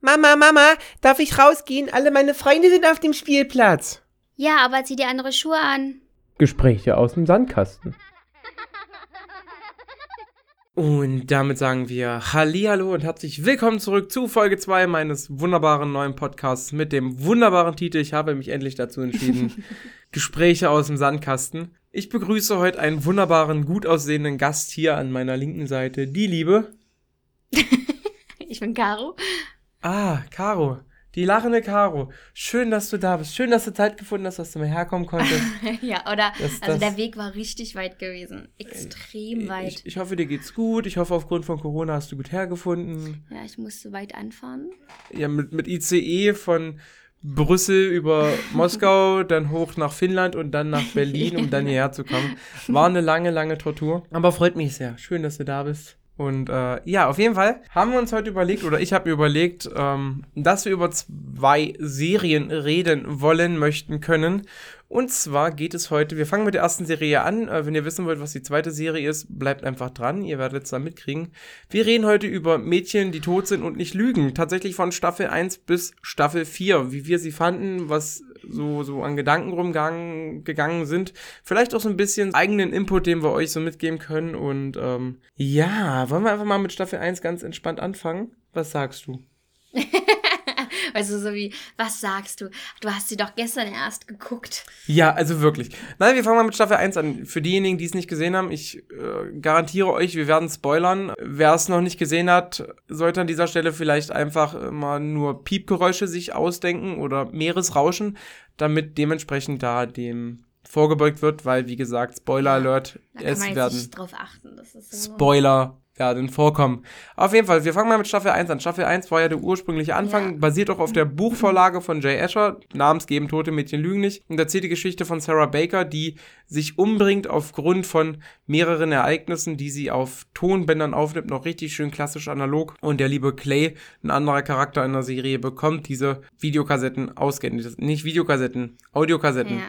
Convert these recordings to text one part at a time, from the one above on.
Mama, Mama, darf ich rausgehen? Alle meine Freunde sind auf dem Spielplatz. Ja, aber zieh dir andere Schuhe an. Gespräche aus dem Sandkasten. Und damit sagen wir Hallihallo und herzlich willkommen zurück zu Folge 2 meines wunderbaren neuen Podcasts mit dem wunderbaren Titel. Ich habe mich endlich dazu entschieden. Gespräche aus dem Sandkasten. Ich begrüße heute einen wunderbaren, gut aussehenden Gast hier an meiner linken Seite, die Liebe. ich bin Caro. Ah, Caro. Die lachende Caro. Schön, dass du da bist. Schön, dass du Zeit gefunden hast, dass du mir herkommen konntest. ja, oder? Das, also der Weg war richtig weit gewesen. Extrem weit. Ich, ich, hoffe, dir geht's gut. Ich hoffe, aufgrund von Corona hast du gut hergefunden. Ja, ich musste weit anfahren. Ja, mit, mit ICE von Brüssel über Moskau, dann hoch nach Finnland und dann nach Berlin, um dann hierher zu kommen. War eine lange, lange Tortur. Aber freut mich sehr. Schön, dass du da bist. Und äh, ja, auf jeden Fall haben wir uns heute überlegt, oder ich habe mir überlegt, ähm, dass wir über zwei Serien reden wollen, möchten, können. Und zwar geht es heute, wir fangen mit der ersten Serie an. Äh, wenn ihr wissen wollt, was die zweite Serie ist, bleibt einfach dran. Ihr werdet es dann mitkriegen. Wir reden heute über Mädchen, die tot sind und nicht lügen. Tatsächlich von Staffel 1 bis Staffel 4. Wie wir sie fanden, was so, so an Gedanken rumgegangen gegangen sind. Vielleicht auch so ein bisschen eigenen Input, den wir euch so mitgeben können. Und ähm, ja, wollen wir einfach mal mit Staffel 1 ganz entspannt anfangen? Was sagst du? Also so wie, was sagst du? Du hast sie doch gestern erst geguckt. Ja, also wirklich. Nein, wir fangen mal mit Staffel 1 an. Für diejenigen, die es nicht gesehen haben, ich äh, garantiere euch, wir werden spoilern. Wer es noch nicht gesehen hat, sollte an dieser Stelle vielleicht einfach mal nur Piepgeräusche sich ausdenken oder Meeresrauschen, damit dementsprechend da dem vorgebeugt wird, weil wie gesagt, Spoiler Alert, ja, es werden drauf achten, das ist so Spoiler werden vorkommen. Auf jeden Fall, wir fangen mal mit Staffel 1 an. Staffel 1 war ja der ursprüngliche Anfang, ja. basiert auch auf der Buchvorlage von Jay Asher, namensgebend Tote Mädchen lügen nicht, und erzählt die Geschichte von Sarah Baker, die sich umbringt aufgrund von mehreren Ereignissen, die sie auf Tonbändern aufnimmt, noch richtig schön klassisch analog. Und der liebe Clay, ein anderer Charakter in der Serie, bekommt diese Videokassetten ausgehend. Nicht Videokassetten, Audiokassetten. Ja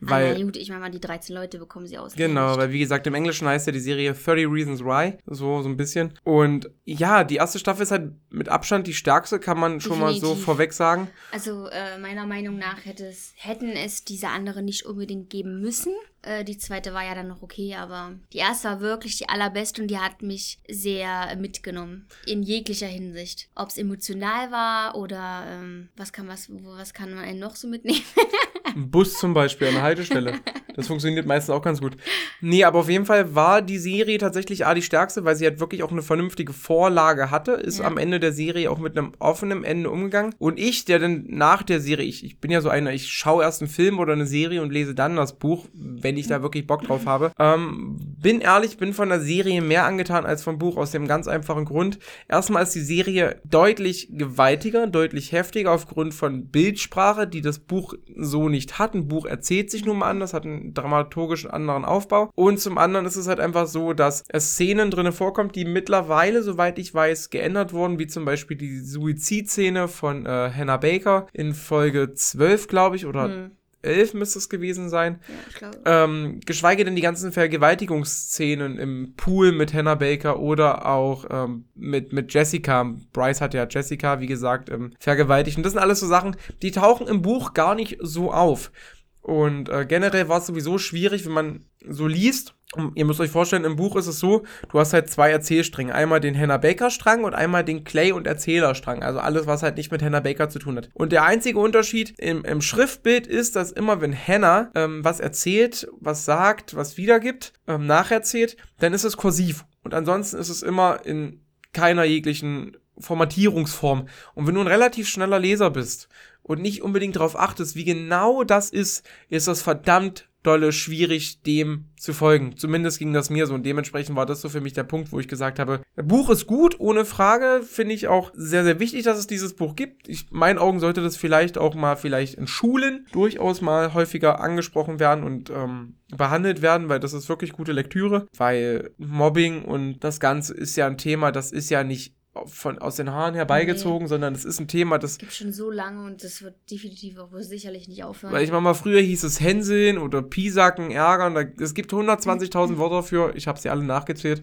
weil, ja, gut, ich meine mal, die 13 Leute bekommen sie aus. Genau, weil wie gesagt, im Englischen heißt ja die Serie 30 Reasons Why, so, so ein bisschen. Und ja, die erste Staffel ist halt mit Abstand die stärkste, kann man schon Definitiv. mal so vorweg sagen. Also äh, meiner Meinung nach hätte es, hätten es diese andere nicht unbedingt geben müssen. Äh, die zweite war ja dann noch okay, aber die erste war wirklich die allerbeste und die hat mich sehr mitgenommen. In jeglicher Hinsicht. Ob es emotional war oder ähm, was kann was, was kann man noch so mitnehmen? Ein Bus zum Beispiel an der Haltestelle. Das funktioniert meistens auch ganz gut. Nee, aber auf jeden Fall war die Serie tatsächlich A die stärkste, weil sie halt wirklich auch eine vernünftige Vorlage hatte, ist ja. am Ende der Serie auch mit einem offenen Ende umgegangen. Und ich, der dann nach der Serie, ich, ich bin ja so einer, ich schaue erst einen Film oder eine Serie und lese dann das Buch, wenn ich da wirklich Bock drauf habe. Ähm, bin ehrlich, bin von der Serie mehr angetan als vom Buch aus dem ganz einfachen Grund. Erstmal ist die Serie deutlich gewaltiger, deutlich heftiger aufgrund von Bildsprache, die das Buch so nicht hat. Ein Buch erzählt sich nun mal anders, hat einen dramaturgischen anderen Aufbau. Und zum anderen ist es halt einfach so, dass es Szenen drin vorkommt, die mittlerweile, soweit ich weiß, geändert wurden, wie zum Beispiel die Suizidszene von äh, Hannah Baker in Folge 12, glaube ich, oder hm. 11 müsste es gewesen sein. Ja, ähm, geschweige denn die ganzen Vergewaltigungsszenen im Pool mit Hannah Baker oder auch ähm, mit, mit Jessica. Bryce hat ja Jessica, wie gesagt, ähm, vergewaltigt. Und das sind alles so Sachen, die tauchen im Buch gar nicht so auf. Und äh, generell war es sowieso schwierig, wenn man so liest. Ihr müsst euch vorstellen, im Buch ist es so, du hast halt zwei Erzählstränge. Einmal den Hannah Baker Strang und einmal den Clay und Erzähler Strang. Also alles, was halt nicht mit Hannah Baker zu tun hat. Und der einzige Unterschied im, im Schriftbild ist, dass immer wenn Hannah ähm, was erzählt, was sagt, was wiedergibt, ähm, nacherzählt, dann ist es kursiv. Und ansonsten ist es immer in keiner jeglichen Formatierungsform. Und wenn du ein relativ schneller Leser bist und nicht unbedingt darauf achtest, wie genau das ist, ist das verdammt dolle schwierig, dem zu folgen. Zumindest ging das mir so und dementsprechend war das so für mich der Punkt, wo ich gesagt habe, Buch ist gut, ohne Frage, finde ich auch sehr, sehr wichtig, dass es dieses Buch gibt. Ich, meinen Augen sollte das vielleicht auch mal vielleicht in Schulen durchaus mal häufiger angesprochen werden und ähm, behandelt werden, weil das ist wirklich gute Lektüre, weil Mobbing und das Ganze ist ja ein Thema, das ist ja nicht von, aus den Haaren herbeigezogen, nee. sondern es ist ein Thema, das. gibt schon so lange und das wird definitiv auch sicherlich nicht aufhören. Weil ich meine mal, früher hieß es Hänseln oder Piesacken, ärgern. Da, es gibt 120.000 Wörter für. Ich habe sie alle nachgezählt.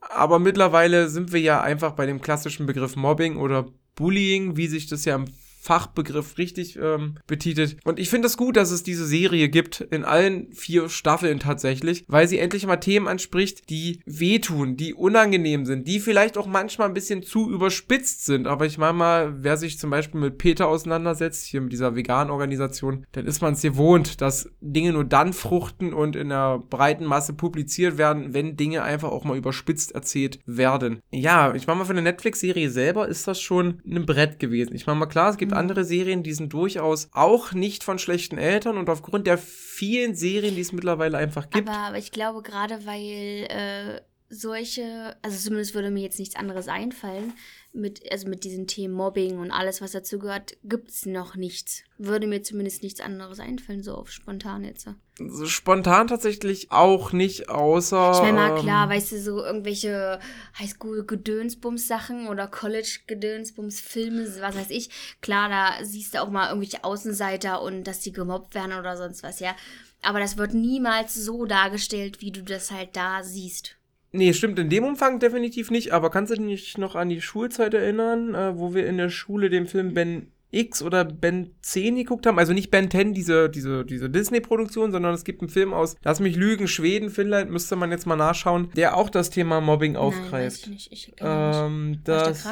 Aber mittlerweile sind wir ja einfach bei dem klassischen Begriff Mobbing oder Bullying, wie sich das ja im Fachbegriff richtig ähm, betitelt. Und ich finde es das gut, dass es diese Serie gibt, in allen vier Staffeln tatsächlich, weil sie endlich mal Themen anspricht, die wehtun, die unangenehm sind, die vielleicht auch manchmal ein bisschen zu überspitzt sind. Aber ich meine mal, wer sich zum Beispiel mit Peter auseinandersetzt, hier mit dieser veganen Organisation, dann ist man es gewohnt, dass Dinge nur dann fruchten und in der breiten Masse publiziert werden, wenn Dinge einfach auch mal überspitzt erzählt werden. Ja, ich meine mal, für eine Netflix-Serie selber ist das schon ein Brett gewesen. Ich meine mal, klar, es gibt andere Serien, die sind durchaus auch nicht von schlechten Eltern und aufgrund der vielen Serien, die es mittlerweile einfach gibt. Aber, aber ich glaube, gerade weil äh, solche, also zumindest würde mir jetzt nichts anderes einfallen, mit, also mit diesen Themen Mobbing und alles, was dazu gehört, gibt es noch nichts. Würde mir zumindest nichts anderes einfallen, so auf spontan jetzt. So spontan tatsächlich auch nicht, außer. Ich meine mal, klar, ähm, weißt du, so irgendwelche Highschool-Gedönsbums-Sachen oder College-Gedönsbums-Filme, was weiß ich. Klar, da siehst du auch mal irgendwelche Außenseiter und dass die gemobbt werden oder sonst was, ja. Aber das wird niemals so dargestellt, wie du das halt da siehst. Nee, stimmt in dem Umfang definitiv nicht, aber kannst du dich noch an die Schulzeit erinnern, äh, wo wir in der Schule den Film Ben X oder Ben 10 geguckt haben? Also nicht Ben 10, diese, diese, diese Disney-Produktion, sondern es gibt einen Film aus Lass mich lügen, Schweden, Finnland, müsste man jetzt mal nachschauen, der auch das Thema Mobbing aufgreift. Nein, weiß ich nicht. Ich, ähm. Das,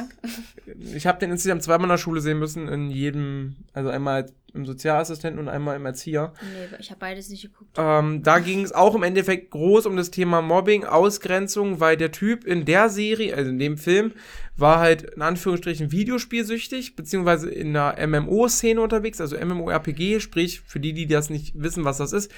ich, ich habe den insgesamt zweimal in der Schule sehen müssen, in jedem, also einmal im Sozialassistenten und einmal im Erzieher. Nee, ich habe beides nicht geguckt. Ähm, da ging es auch im Endeffekt groß um das Thema Mobbing, Ausgrenzung, weil der Typ in der Serie, also in dem Film, war halt in Anführungsstrichen Videospielsüchtig, beziehungsweise in einer MMO-Szene unterwegs, also MMORPG, sprich, für die, die das nicht wissen, was das ist,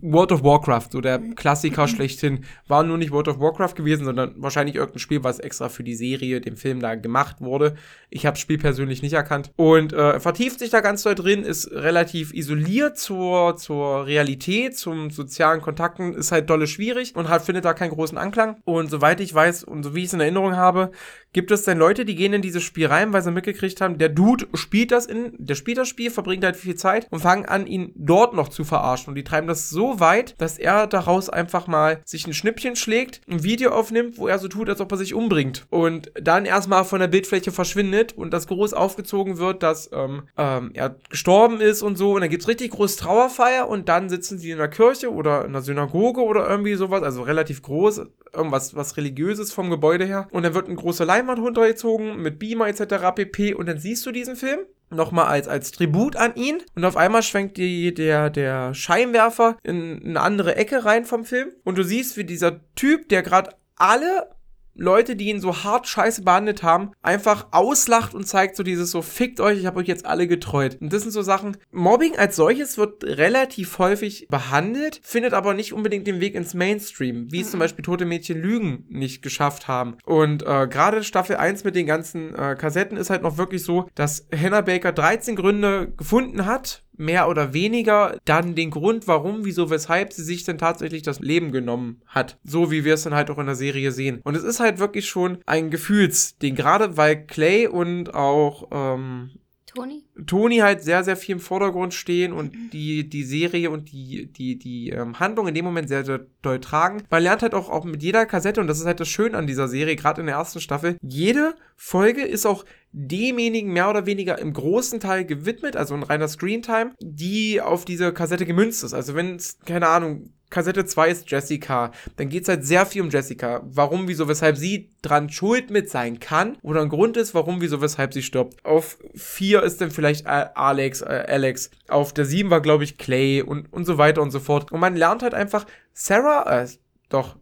World of Warcraft, so der Klassiker schlechthin, war nur nicht World of Warcraft gewesen, sondern wahrscheinlich irgendein Spiel, was extra für die Serie, dem Film da gemacht wurde. Ich habe das Spiel persönlich nicht erkannt. Und äh, vertieft sich da ganz doll drin, ist relativ isoliert zur, zur Realität, zum sozialen Kontakten, ist halt dolle schwierig und hat, findet da keinen großen Anklang. Und soweit ich weiß und so wie ich es in Erinnerung habe, gibt es dann Leute, die gehen in dieses Spiel rein, weil sie mitgekriegt haben, der Dude spielt das in, der spielt das Spiel, verbringt halt viel Zeit und fangen an, ihn dort noch zu verarschen. Und die treiben das so weit, dass er daraus einfach mal sich ein Schnippchen schlägt, ein Video aufnimmt, wo er so tut, als ob er sich umbringt. Und dann erstmal von der Bildfläche verschwindet und das groß aufgezogen wird, dass ähm, ähm, er gestorben ist und so. Und dann gibt's richtig groß Trauerfeier und dann sitzen sie in der Kirche oder in der Synagoge oder irgendwie sowas, also relativ groß, irgendwas was religiöses vom Gebäude her. Und dann wird ein großer Leinwand runtergezogen mit Beamer etc. pp. Und dann siehst du diesen Film nochmal als, als Tribut an ihn und auf einmal schwenkt die, der, der Scheinwerfer in eine andere Ecke rein vom Film und du siehst, wie dieser Typ, der gerade alle Leute, die ihn so hart scheiße behandelt haben, einfach auslacht und zeigt so dieses so, fickt euch, ich habe euch jetzt alle getreut. Und das sind so Sachen, Mobbing als solches wird relativ häufig behandelt, findet aber nicht unbedingt den Weg ins Mainstream, wie es zum mhm. Beispiel Tote Mädchen Lügen nicht geschafft haben. Und äh, gerade Staffel 1 mit den ganzen äh, Kassetten ist halt noch wirklich so, dass Hannah Baker 13 Gründe gefunden hat, mehr oder weniger dann den Grund, warum, wieso, weshalb sie sich denn tatsächlich das Leben genommen hat. So wie wir es dann halt auch in der Serie sehen. Und es ist halt wirklich schon ein Gefühlsding, gerade weil Clay und auch ähm, Toni? Toni halt sehr, sehr viel im Vordergrund stehen und die, die Serie und die, die, die ähm, Handlung in dem Moment sehr, sehr doll tragen. Man lernt halt auch, auch mit jeder Kassette, und das ist halt das Schöne an dieser Serie, gerade in der ersten Staffel, jede Folge ist auch demjenigen mehr oder weniger im großen Teil gewidmet, also ein reiner Screentime, die auf diese Kassette gemünzt ist. Also wenn es, keine Ahnung, Kassette 2 ist Jessica, dann geht es halt sehr viel um Jessica. Warum, wieso, weshalb sie dran schuld mit sein kann oder ein Grund ist, warum, wieso, weshalb sie stirbt. Auf 4 ist dann vielleicht Alex, äh, Alex. Auf der 7 war, glaube ich, Clay und, und so weiter und so fort. Und man lernt halt einfach Sarah, äh, doch.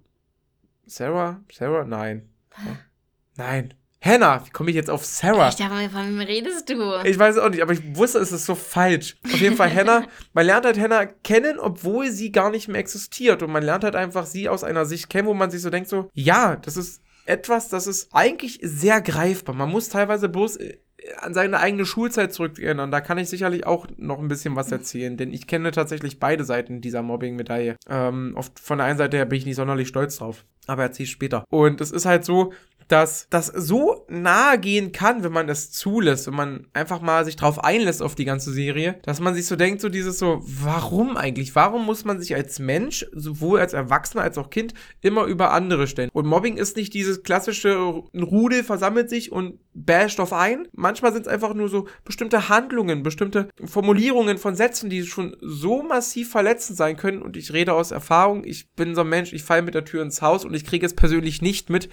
Sarah? Sarah? Nein. Nein. Hannah, wie komme ich jetzt auf Sarah? Ich dachte, von wem redest du? Ich weiß auch nicht, aber ich wusste, es ist so falsch. Auf jeden Fall Hannah, man lernt halt Hannah kennen, obwohl sie gar nicht mehr existiert. Und man lernt halt einfach sie aus einer Sicht kennen, wo man sich so denkt, so, ja, das ist etwas, das ist eigentlich sehr greifbar. Man muss teilweise bloß äh, an seine eigene Schulzeit zurückerinnern. Da kann ich sicherlich auch noch ein bisschen was erzählen, denn ich kenne tatsächlich beide Seiten dieser Mobbing-Medaille. Ähm, oft von der einen Seite her bin ich nicht sonderlich stolz drauf, aber erzähle ich später. Und es ist halt so, dass das so nahe gehen kann, wenn man es zulässt, wenn man einfach mal sich drauf einlässt auf die ganze Serie, dass man sich so denkt, so dieses so, warum eigentlich? Warum muss man sich als Mensch, sowohl als Erwachsener als auch Kind, immer über andere stellen? Und Mobbing ist nicht dieses klassische, ein Rudel versammelt sich und basht auf ein. Manchmal sind es einfach nur so bestimmte Handlungen, bestimmte Formulierungen von Sätzen, die schon so massiv verletzend sein können. Und ich rede aus Erfahrung. Ich bin so ein Mensch, ich falle mit der Tür ins Haus und ich kriege es persönlich nicht mit,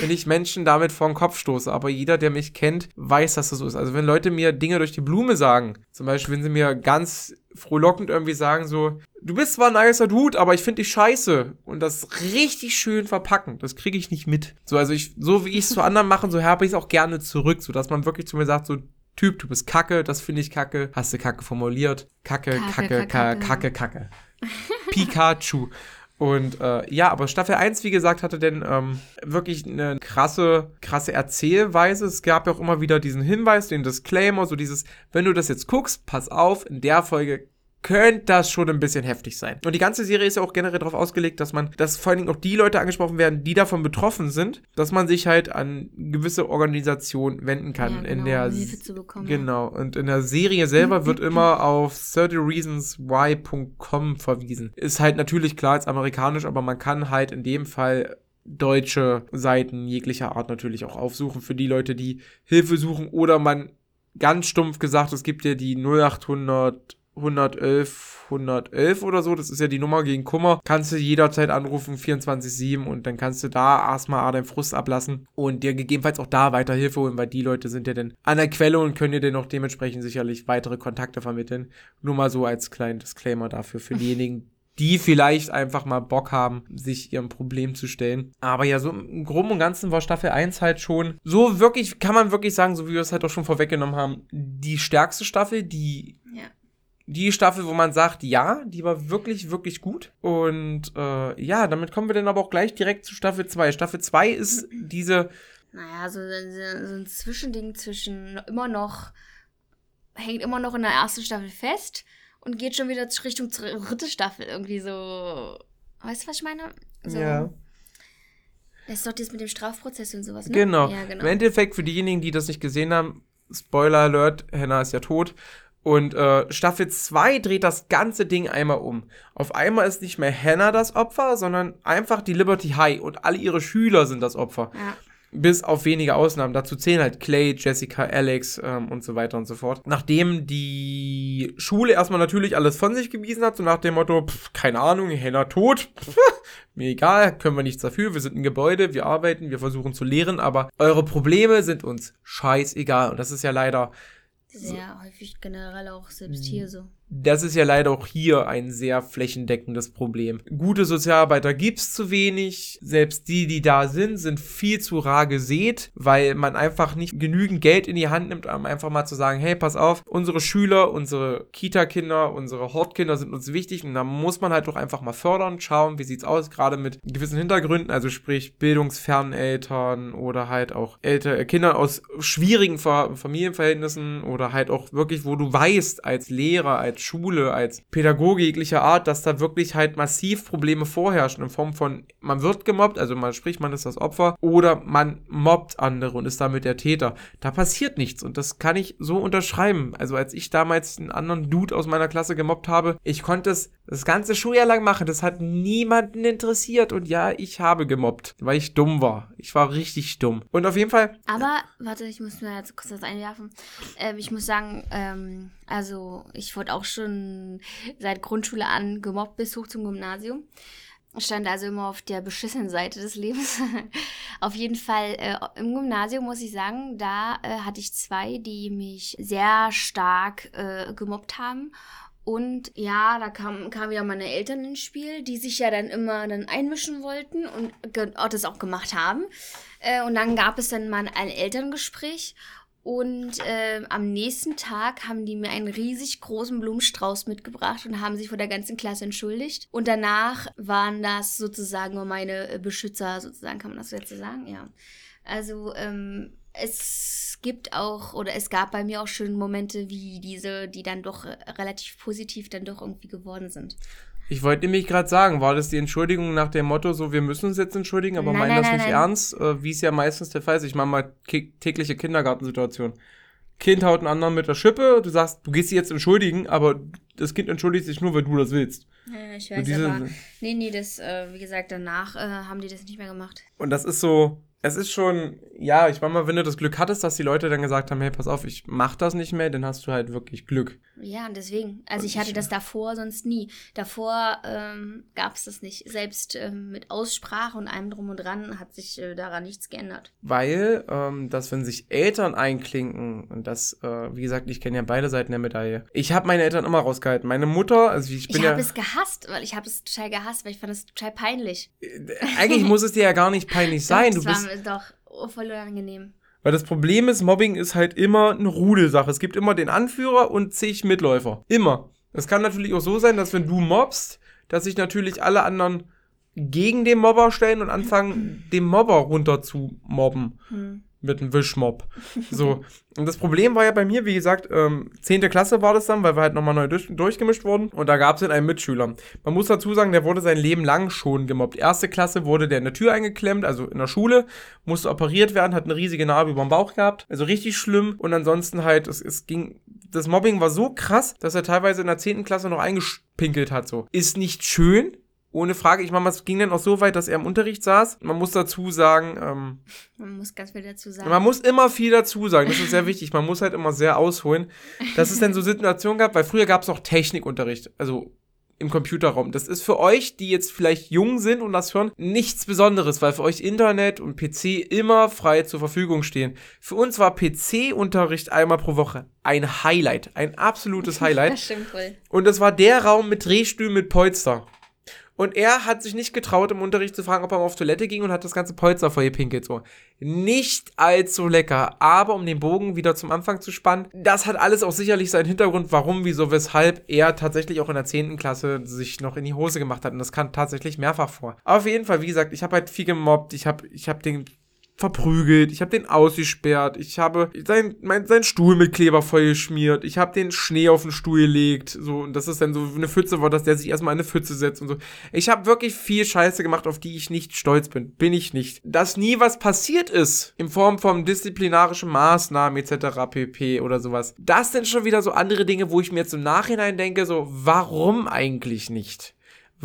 wenn ich Menschen damit vor den Kopf stoße. Aber jeder, der mich kennt, weiß, dass das so ist. Also wenn Leute mir Dinge durch die Blume sagen, zum Beispiel, wenn sie mir ganz frohlockend irgendwie sagen so, du bist zwar ein nicer Dude, aber ich finde dich scheiße und das richtig schön verpacken, das kriege ich nicht mit. So, also ich, so wie ich es zu anderen mache, so habe ich es auch gerne zurück, so dass man wirklich zu mir sagt so, Typ, du bist kacke, das finde ich kacke, hast du kacke formuliert, kacke, kacke, kacke, kacke, kacke. Pikachu. Und äh, ja, aber Staffel 1, wie gesagt, hatte denn ähm, wirklich eine krasse, krasse Erzählweise. Es gab ja auch immer wieder diesen Hinweis, den Disclaimer, so dieses, wenn du das jetzt guckst, pass auf, in der Folge könnte das schon ein bisschen heftig sein. Und die ganze Serie ist ja auch generell darauf ausgelegt, dass man, dass vor allen Dingen auch die Leute angesprochen werden, die davon betroffen sind, dass man sich halt an gewisse Organisationen wenden kann. Ja, genau, in der, um Hilfe zu bekommen. Genau. Und in der Serie selber wird immer auf 30reasonswhy.com verwiesen. Ist halt natürlich klar als amerikanisch, aber man kann halt in dem Fall deutsche Seiten jeglicher Art natürlich auch aufsuchen für die Leute, die Hilfe suchen oder man ganz stumpf gesagt, es gibt ja die 0800 111, 111 oder so, das ist ja die Nummer gegen Kummer, kannst du jederzeit anrufen, 24-7 und dann kannst du da erstmal deinen Frust ablassen und dir gegebenenfalls auch da weiter Hilfe holen, weil die Leute sind ja dann an der Quelle und können dir dann auch dementsprechend sicherlich weitere Kontakte vermitteln. Nur mal so als kleinen Disclaimer dafür für diejenigen, die vielleicht einfach mal Bock haben, sich ihrem Problem zu stellen. Aber ja, so im Groben und Ganzen war Staffel 1 halt schon so wirklich, kann man wirklich sagen, so wie wir es halt auch schon vorweggenommen haben, die stärkste Staffel, die ja die Staffel, wo man sagt, ja, die war wirklich, wirklich gut. Und äh, ja, damit kommen wir dann aber auch gleich direkt zu Staffel 2. Staffel 2 ist diese. Naja, so, so ein Zwischending zwischen immer noch, hängt immer noch in der ersten Staffel fest und geht schon wieder Richtung dritte Staffel irgendwie so. Weißt du, was ich meine? So, ja. Das ist doch das mit dem Strafprozess und sowas, ne? Genau. Ja, genau. Im Endeffekt, für diejenigen, die das nicht gesehen haben, Spoiler Alert, Hannah ist ja tot. Und äh, Staffel 2 dreht das ganze Ding einmal um. Auf einmal ist nicht mehr Hannah das Opfer, sondern einfach die Liberty High und alle ihre Schüler sind das Opfer. Ja. Bis auf wenige Ausnahmen. Dazu zählen halt Clay, Jessica, Alex ähm, und so weiter und so fort. Nachdem die Schule erstmal natürlich alles von sich gewiesen hat, so nach dem Motto, pff, keine Ahnung, Hannah tot, pff, mir egal, können wir nichts dafür, wir sind ein Gebäude, wir arbeiten, wir versuchen zu lehren, aber eure Probleme sind uns scheißegal. Und das ist ja leider sehr so. häufig generell auch selbst hier so. Das ist ja leider auch hier ein sehr flächendeckendes Problem. Gute Sozialarbeiter gibt's zu wenig. Selbst die, die da sind, sind viel zu rar gesät, weil man einfach nicht genügend Geld in die Hand nimmt, um einfach mal zu sagen, hey, pass auf, unsere Schüler, unsere Kita-Kinder, unsere Hortkinder sind uns wichtig und da muss man halt doch einfach mal fördern, schauen, wie sieht's aus, gerade mit gewissen Hintergründen, also sprich bildungsfernen Eltern oder halt auch Eltern, äh, Kinder aus schwierigen Familienverhältnissen oder halt auch wirklich, wo du weißt, als Lehrer, als Schule, als Pädagoge jeglicher Art, dass da wirklich halt massiv Probleme vorherrschen in Form von, man wird gemobbt, also man spricht, man ist das Opfer, oder man mobbt andere und ist damit der Täter. Da passiert nichts und das kann ich so unterschreiben. Also als ich damals einen anderen Dude aus meiner Klasse gemobbt habe, ich konnte es das ganze Schuljahr lang machen. Das hat niemanden interessiert und ja, ich habe gemobbt, weil ich dumm war. Ich war richtig dumm. Und auf jeden Fall. Aber, warte, ich muss mir jetzt kurz was einwerfen. Ähm, ich muss sagen, ähm, also ich wurde auch schon seit Grundschule an gemobbt bis hoch zum Gymnasium. Stand also immer auf der beschissenen Seite des Lebens. auf jeden Fall äh, im Gymnasium muss ich sagen, da äh, hatte ich zwei, die mich sehr stark äh, gemobbt haben. Und ja, da kamen kam wieder meine Eltern ins Spiel, die sich ja dann immer dann einmischen wollten und das auch gemacht haben. Äh, und dann gab es dann mal ein Elterngespräch und äh, am nächsten Tag haben die mir einen riesig großen Blumenstrauß mitgebracht und haben sich vor der ganzen Klasse entschuldigt. Und danach waren das sozusagen meine äh, Beschützer, sozusagen, kann man das jetzt so sagen? Ja. Also ähm, es gibt auch, oder es gab bei mir auch schöne Momente wie diese, die dann doch äh, relativ positiv dann doch irgendwie geworden sind. Ich wollte nämlich gerade sagen, war das die Entschuldigung nach dem Motto, so wir müssen uns jetzt entschuldigen, aber nein, meinen nein, das nein, nicht ernst, äh, wie es ja meistens der Fall ist. Ich mache mal tägliche Kindergartensituation. Kind haut einen anderen mit der Schippe, du sagst, du gehst sie jetzt entschuldigen, aber das Kind entschuldigt sich nur, weil du das willst. Ja, ich weiß, aber nee, nee, das, äh, wie gesagt, danach äh, haben die das nicht mehr gemacht. Und das ist so, es ist schon, ja, ich meine mal, wenn du das Glück hattest, dass die Leute dann gesagt haben, hey, pass auf, ich mach das nicht mehr, dann hast du halt wirklich Glück. Ja, und deswegen. Also ich hatte das davor sonst nie. Davor ähm, gab es das nicht. Selbst ähm, mit Aussprache und allem drum und dran hat sich äh, daran nichts geändert. Weil, ähm, dass wenn sich Eltern einklinken, und das, äh, wie gesagt, ich kenne ja beide Seiten der Medaille. Ich habe meine Eltern immer rausgehalten. Meine Mutter, also ich bin Ich ja... habe es gehasst, weil ich habe es total gehasst, weil ich fand es total peinlich. Eigentlich muss es dir ja gar nicht peinlich sein. Doch, Du bist, mir doch voll unangenehm. Weil das Problem ist, Mobbing ist halt immer eine Rudelsache. Es gibt immer den Anführer und zig Mitläufer. Immer. Es kann natürlich auch so sein, dass wenn du mobbst, dass sich natürlich alle anderen gegen den Mobber stellen und anfangen, den Mobber runter zu mobben. Hm. Mit einem Wischmob. So. Und das Problem war ja bei mir, wie gesagt, ähm, 10. Klasse war das dann, weil wir halt nochmal neu durch, durchgemischt wurden. Und da gab es dann einen Mitschüler. Man muss dazu sagen, der wurde sein Leben lang schon gemobbt. Erste Klasse wurde der in der Tür eingeklemmt, also in der Schule, musste operiert werden, hat eine riesige Narbe über dem Bauch gehabt. Also richtig schlimm. Und ansonsten halt, es, es ging, das Mobbing war so krass, dass er teilweise in der 10. Klasse noch eingespinkelt hat. So. Ist nicht schön, ohne Frage. Ich meine, es ging dann auch so weit, dass er im Unterricht saß. Man muss dazu sagen, ähm, Man muss ganz viel dazu sagen. man muss immer viel dazu sagen. Das ist sehr wichtig. Man muss halt immer sehr ausholen. Dass es dann so Situationen gab, weil früher gab es auch Technikunterricht. Also im Computerraum. Das ist für euch, die jetzt vielleicht jung sind und das hören, nichts Besonderes, weil für euch Internet und PC immer frei zur Verfügung stehen. Für uns war PC-Unterricht einmal pro Woche ein Highlight, ein absolutes Highlight. das stimmt wohl. Und das war der Raum mit Drehstühlen mit Polster. Und er hat sich nicht getraut, im Unterricht zu fragen, ob er mal auf Toilette ging und hat das ganze Polster vollgepinkelt. So. Nicht allzu lecker, aber um den Bogen wieder zum Anfang zu spannen, das hat alles auch sicherlich seinen Hintergrund, warum, wieso, weshalb er tatsächlich auch in der 10. Klasse sich noch in die Hose gemacht hat. Und das kam tatsächlich mehrfach vor. Aber auf jeden Fall, wie gesagt, ich habe halt viel gemobbt. Ich habe ich hab den verprügelt, ich habe den ausgesperrt, ich habe sein, mein, seinen Stuhl mit Kleber vollgeschmiert, ich habe den Schnee auf den Stuhl gelegt, so, und das ist dann so eine Pfütze war, dass der sich erstmal in eine Pfütze setzt und so. Ich habe wirklich viel Scheiße gemacht, auf die ich nicht stolz bin. Bin ich nicht. Dass nie was passiert ist, in Form von disziplinarischen Maßnahmen etc. pp. oder sowas. Das sind schon wieder so andere Dinge, wo ich mir jetzt im Nachhinein denke, so, warum eigentlich nicht?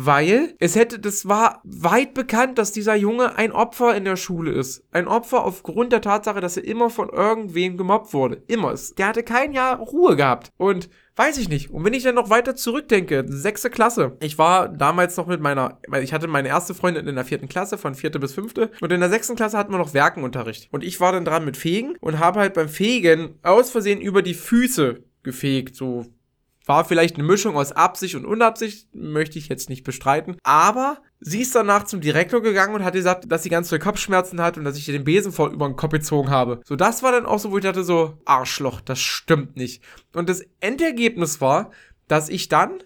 Weil es hätte, das war weit bekannt, dass dieser Junge ein Opfer in der Schule ist. Ein Opfer aufgrund der Tatsache, dass er immer von irgendwem gemobbt wurde. Immer. Der hatte kein Jahr Ruhe gehabt. Und weiß ich nicht. Und wenn ich dann noch weiter zurückdenke, sechste Klasse. Ich war damals noch mit meiner, weil ich hatte meine erste Freundin in der vierten Klasse, von vierte bis fünfte. Und in der sechsten Klasse hatten wir noch Werkenunterricht. Und ich war dann dran mit Fegen und habe halt beim Fegen aus Versehen über die Füße gefegt. So war vielleicht eine Mischung aus Absicht und Unabsicht, möchte ich jetzt nicht bestreiten. Aber sie ist danach zum Direktor gegangen und hat gesagt, dass sie ganz viele Kopfschmerzen hat und dass ich ihr den Besen voll über den Kopf gezogen habe. So, das war dann auch so, wo ich dachte so, Arschloch, das stimmt nicht. Und das Endergebnis war, dass ich dann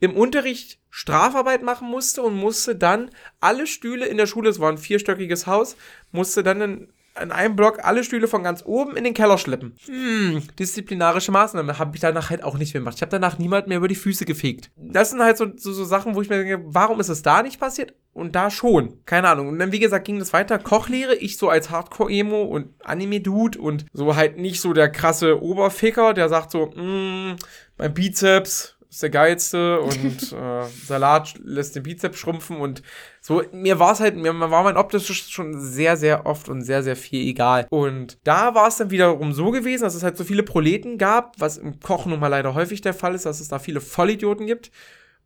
im Unterricht Strafarbeit machen musste und musste dann alle Stühle in der Schule, es war ein vierstöckiges Haus, musste dann in, in einem Block alle Stühle von ganz oben in den Keller schleppen. Hm, disziplinarische Maßnahmen habe ich danach halt auch nicht mehr gemacht. Ich habe danach niemand mehr über die Füße gefegt. Das sind halt so, so, so Sachen, wo ich mir denke, warum ist es da nicht passiert und da schon? Keine Ahnung. Und dann, wie gesagt, ging das weiter. Kochlehre, ich so als Hardcore-Emo und Anime-Dude und so halt nicht so der krasse Oberficker, der sagt so, mm, mein Bizeps ist der geilste und äh, Salat lässt den Bizeps schrumpfen und so, mir war es halt, mir war mein optisches schon sehr, sehr oft und sehr, sehr viel egal. Und da war es dann wiederum so gewesen, dass es halt so viele Proleten gab, was im Kochen nun mal leider häufig der Fall ist, dass es da viele Vollidioten gibt.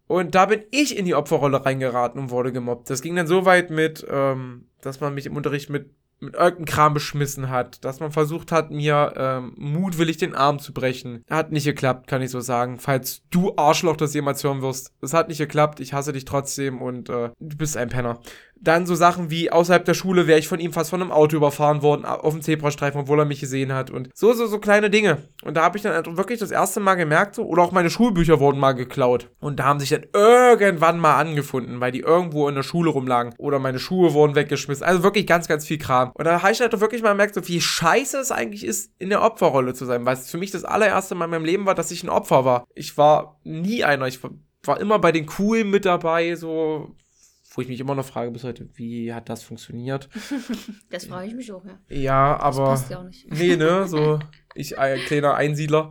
Und da bin ich in die Opferrolle reingeraten und wurde gemobbt. Das ging dann so weit mit, ähm, dass man mich im Unterricht mit mit irgendeinem Kram beschmissen hat, dass man versucht hat, mir ähm, mutwillig den Arm zu brechen. Hat nicht geklappt, kann ich so sagen. Falls du Arschloch das jemals hören wirst. Es hat nicht geklappt, ich hasse dich trotzdem und äh, du bist ein Penner. Dann so Sachen wie außerhalb der Schule wäre ich von ihm fast von einem Auto überfahren worden, auf dem Zebrastreifen, obwohl er mich gesehen hat. Und so, so, so kleine Dinge. Und da habe ich dann halt wirklich das erste Mal gemerkt, so, oder auch meine Schulbücher wurden mal geklaut. Und da haben sich dann irgendwann mal angefunden, weil die irgendwo in der Schule rumlagen. Oder meine Schuhe wurden weggeschmissen. Also wirklich ganz, ganz viel Kram. Und da habe ich halt doch wirklich mal gemerkt, so wie scheiße es eigentlich ist, in der Opferrolle zu sein. Weil es für mich das allererste Mal in meinem Leben war, dass ich ein Opfer war. Ich war nie einer. Ich war immer bei den Coolen mit dabei, so wo ich mich immer noch frage bis heute, wie hat das funktioniert? Das frage ich mich auch, ja. Ja, Das aber passt ja auch nicht. nee, ne, so ich ein kleiner Einsiedler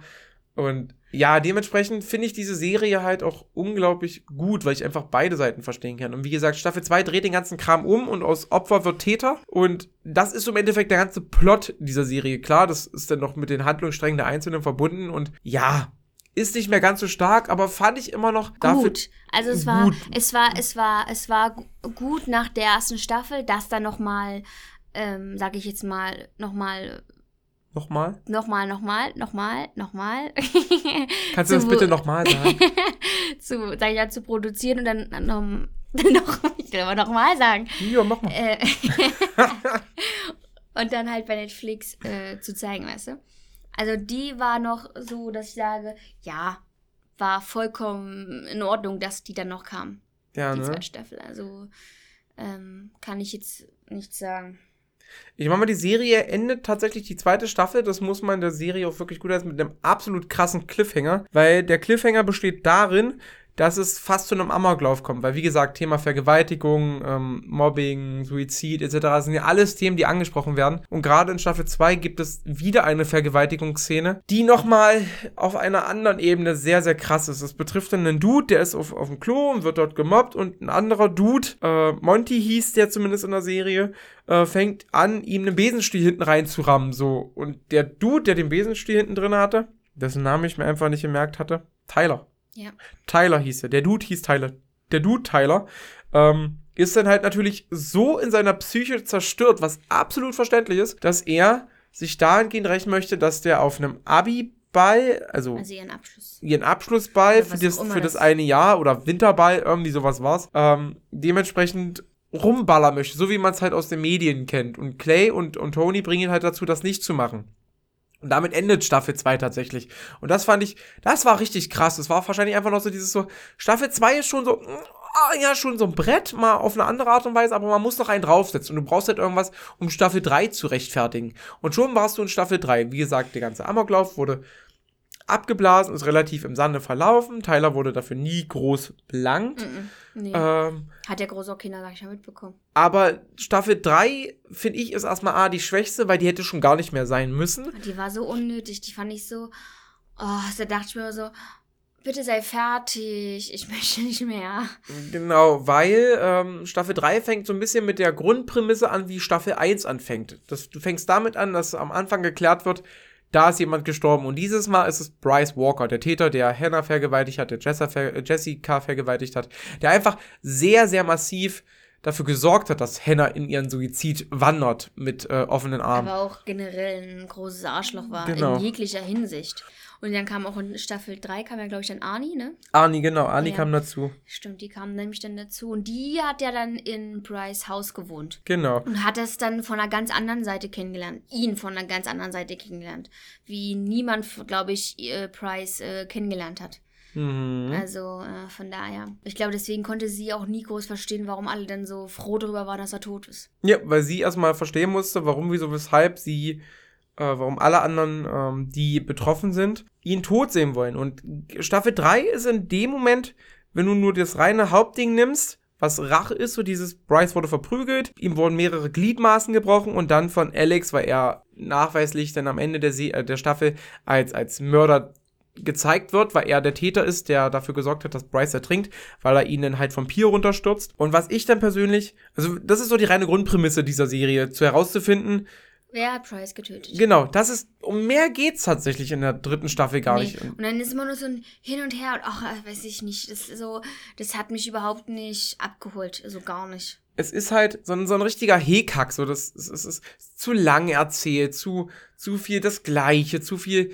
und Ja, dementsprechend finde ich diese Serie halt auch unglaublich gut, weil ich einfach beide Seiten verstehen kann. Und wie gesagt, Staffel 2 dreht den ganzen Kram um und aus Opfer wird Täter. Und das ist im Endeffekt der ganze Plot dieser Serie. Klar, das ist dann noch mit den Handlungssträngen der Einzelnen verbunden. Und ja, ist nicht mehr ganz so stark, aber fand ich immer noch gut. also es war, gut. es war, es war, es war gut nach der ersten Staffel, dass da noch mal, ähm, sag ich jetzt mal, noch mal Nochmal? Nochmal, nochmal, nochmal, nochmal. Kannst du das bitte nochmal sagen? zu, sag ich ja, zu produzieren und dann noch, noch ich will aber nochmal sagen. Ja, mach mal. Äh, und dann halt bei Netflix äh, zu zeigen, weißt du? Also die war noch so, dass ich sage, ja, war vollkommen in Ordnung, dass die dann noch kam. Ja, die ne? zweite Staffel. Also ähm, kann ich jetzt nicht sagen. Ich meine mal, die Serie endet tatsächlich die zweite Staffel. Das muss man der Serie auch wirklich gut heißen mit einem absolut krassen Cliffhanger, weil der Cliffhanger besteht darin, dass es fast zu einem Amoklauf kommt. Weil, wie gesagt, Thema Vergewaltigung, ähm, Mobbing, Suizid etc. sind ja alles Themen, die angesprochen werden. Und gerade in Staffel 2 gibt es wieder eine Vergewaltigungsszene, die nochmal auf einer anderen Ebene sehr, sehr krass ist. Es betrifft dann einen Dude, der ist auf, auf dem Klo und wird dort gemobbt und ein anderer Dude, äh, Monty hieß der zumindest in der Serie, äh, fängt an, ihm einen Besenstiel hinten reinzurammen, so. Und der Dude, der den Besenstiel hinten drin hatte, dessen Namen ich mir einfach nicht gemerkt hatte, Tyler. Ja. Tyler hieß er. Der Dude hieß Tyler. Der Dude Tyler. Ähm, ist dann halt natürlich so in seiner Psyche zerstört, was absolut verständlich ist, dass er sich dahingehend rechnen möchte, dass der auf einem Abi-Ball, also, also ihren Abschluss. Ihren Abschlussball für das, für das eine Jahr oder Winterball, irgendwie sowas war's, ähm, dementsprechend rumballern möchte, so wie man es halt aus den Medien kennt. Und Clay und, und Tony bringen ihn halt dazu, das nicht zu machen. Und damit endet Staffel 2 tatsächlich. Und das fand ich, das war richtig krass. Das war wahrscheinlich einfach noch so dieses so, Staffel 2 ist schon so, ah, ja, schon so ein Brett, mal auf eine andere Art und Weise, aber man muss noch einen draufsetzen. Und du brauchst halt irgendwas, um Staffel 3 zu rechtfertigen. Und schon warst du in Staffel 3. Wie gesagt, der ganze Amoklauf wurde abgeblasen, ist relativ im Sande verlaufen. Tyler wurde dafür nie groß belangt. Mm -mm, nee. ähm, Hat der große Kinder, sag ich ja, mitbekommen. Aber Staffel 3, finde ich, ist erstmal A, die schwächste, weil die hätte schon gar nicht mehr sein müssen. Die war so unnötig, die fand ich so, oh, da dachte ich mir so, bitte sei fertig, ich möchte nicht mehr. Genau, weil ähm, Staffel 3 fängt so ein bisschen mit der Grundprämisse an, wie Staffel 1 anfängt. Das, du fängst damit an, dass am Anfang geklärt wird, da ist jemand gestorben. Und dieses Mal ist es Bryce Walker, der Täter, der Hannah vergewaltigt hat, der Jessica vergewaltigt hat, der einfach sehr, sehr massiv dafür gesorgt hat, dass Hannah in ihren Suizid wandert mit äh, offenen Armen. Aber auch generell ein großes Arschloch war, genau. in jeglicher Hinsicht. Und dann kam auch in Staffel 3, kam ja, glaube ich, dann Arnie, ne? Arnie, genau. Arnie ja. kam dazu. Stimmt, die kam nämlich dann dazu. Und die hat ja dann in Bryce Haus gewohnt. Genau. Und hat es dann von einer ganz anderen Seite kennengelernt. Ihn von einer ganz anderen Seite kennengelernt. Wie niemand, glaube ich, Bryce äh, kennengelernt hat. Mhm. Also äh, von daher. Ich glaube, deswegen konnte sie auch nie groß verstehen, warum alle dann so froh darüber waren, dass er tot ist. Ja, weil sie erstmal verstehen musste, warum, wieso, weshalb sie äh, warum alle anderen, ähm, die betroffen sind, ihn tot sehen wollen. Und Staffel 3 ist in dem Moment, wenn du nur das reine Hauptding nimmst, was Rache ist, so dieses Bryce wurde verprügelt, ihm wurden mehrere Gliedmaßen gebrochen und dann von Alex, weil er nachweislich dann am Ende der, Se äh, der Staffel als, als Mörder gezeigt wird, weil er der Täter ist, der dafür gesorgt hat, dass Bryce ertrinkt, weil er ihn dann halt vom Pier runterstürzt. Und was ich dann persönlich, also das ist so die reine Grundprämisse dieser Serie, zu herauszufinden, Wer hat Price getötet? Genau, das ist, um mehr geht's tatsächlich in der dritten Staffel gar nee. nicht. Und dann ist immer nur so ein Hin und Her und ach, weiß ich nicht, das so, das hat mich überhaupt nicht abgeholt, so gar nicht. Es ist halt so ein, so ein richtiger Hekack, so das, es ist, ist zu lang erzählt, zu, zu viel das Gleiche, zu viel,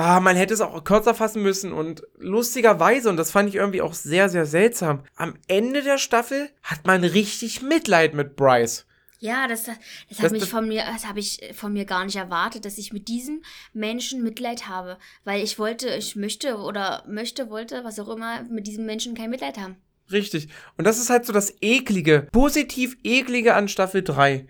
ah, man hätte es auch kürzer fassen müssen und lustigerweise, und das fand ich irgendwie auch sehr, sehr seltsam, am Ende der Staffel hat man richtig Mitleid mit Bryce. Ja, das, das, das, das, mich von mir, das habe ich von mir gar nicht erwartet, dass ich mit diesen Menschen Mitleid habe. Weil ich wollte, ich möchte oder möchte, wollte, was auch immer, mit diesen Menschen kein Mitleid haben. Richtig. Und das ist halt so das Eklige, positiv Eklige an Staffel 3.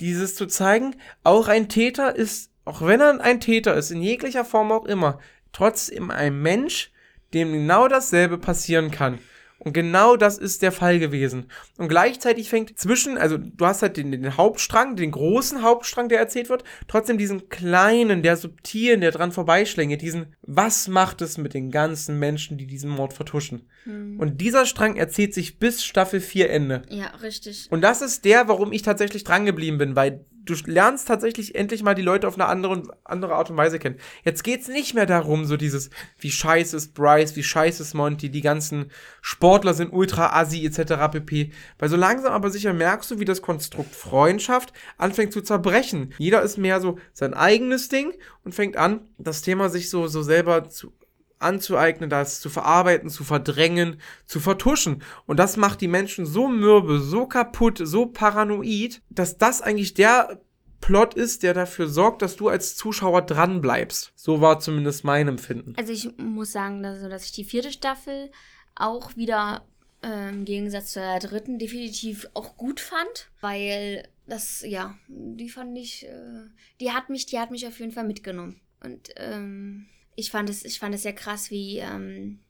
Dieses zu zeigen, auch ein Täter ist, auch wenn er ein Täter ist, in jeglicher Form auch immer, trotzdem ein Mensch, dem genau dasselbe passieren kann. Und genau das ist der Fall gewesen. Und gleichzeitig fängt zwischen, also du hast halt den, den Hauptstrang, den großen Hauptstrang, der erzählt wird, trotzdem diesen kleinen, der subtilen, der dran vorbeischlängelt, diesen, was macht es mit den ganzen Menschen, die diesen Mord vertuschen? Hm. Und dieser Strang erzählt sich bis Staffel 4 Ende. Ja, richtig. Und das ist der, warum ich tatsächlich drangeblieben bin, weil du lernst tatsächlich endlich mal die Leute auf eine andere, andere Art und Weise kennen. Jetzt geht's nicht mehr darum, so dieses, wie scheiße ist Bryce, wie scheiße ist Monty, die ganzen Sportler sind ultra assi, etc. pp. Weil so langsam aber sicher merkst du, wie das Konstrukt Freundschaft anfängt zu zerbrechen. Jeder ist mehr so sein eigenes Ding und fängt an, das Thema sich so, so selber zu anzueignen, das zu verarbeiten, zu verdrängen, zu vertuschen. Und das macht die Menschen so mürbe, so kaputt, so paranoid, dass das eigentlich der Plot ist, der dafür sorgt, dass du als Zuschauer dran bleibst. So war zumindest mein Empfinden. Also ich muss sagen, dass, dass ich die vierte Staffel auch wieder äh, im Gegensatz zur dritten definitiv auch gut fand, weil das, ja, die fand ich, äh, die hat mich, die hat mich auf jeden Fall mitgenommen. Und ähm, ich fand es, ich fand es sehr krass, wie, ähm,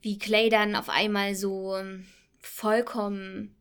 wie Clay dann auf einmal so ähm, vollkommen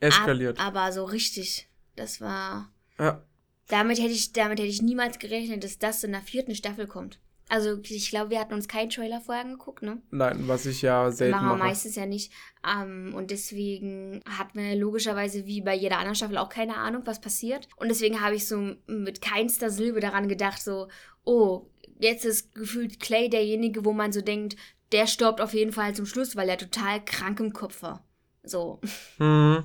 eskaliert. Ab, aber so richtig. Das war. Ja. Damit hätte ich, damit hätte ich niemals gerechnet, dass das in der vierten Staffel kommt. Also ich glaube, wir hatten uns keinen Trailer vorher angeguckt, ne? Nein, was ich ja selten machen mache. wir meistens ja nicht. Ähm, und deswegen hat man logischerweise wie bei jeder anderen Staffel auch keine Ahnung, was passiert. Und deswegen habe ich so mit keinster Silbe daran gedacht, so, oh, jetzt ist gefühlt Clay derjenige, wo man so denkt, der stirbt auf jeden Fall zum Schluss, weil er total krank im Kopf war. So. Mhm.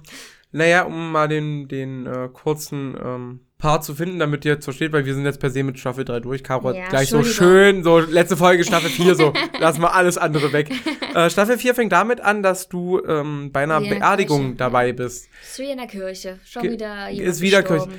Naja, um mal den, den äh, kurzen ähm, Part zu finden, damit ihr jetzt versteht, weil wir sind jetzt per se mit Staffel 3 durch. Caro Ja, hat gleich so schön, so letzte Folge Staffel 4, so lassen wir alles andere weg. Äh, Staffel 4 fängt damit an, dass du ähm, bei einer Beerdigung Kirche, dabei bist. Ist wie in der Kirche. Schon Ge- wieder jemand Ist wieder Kirche.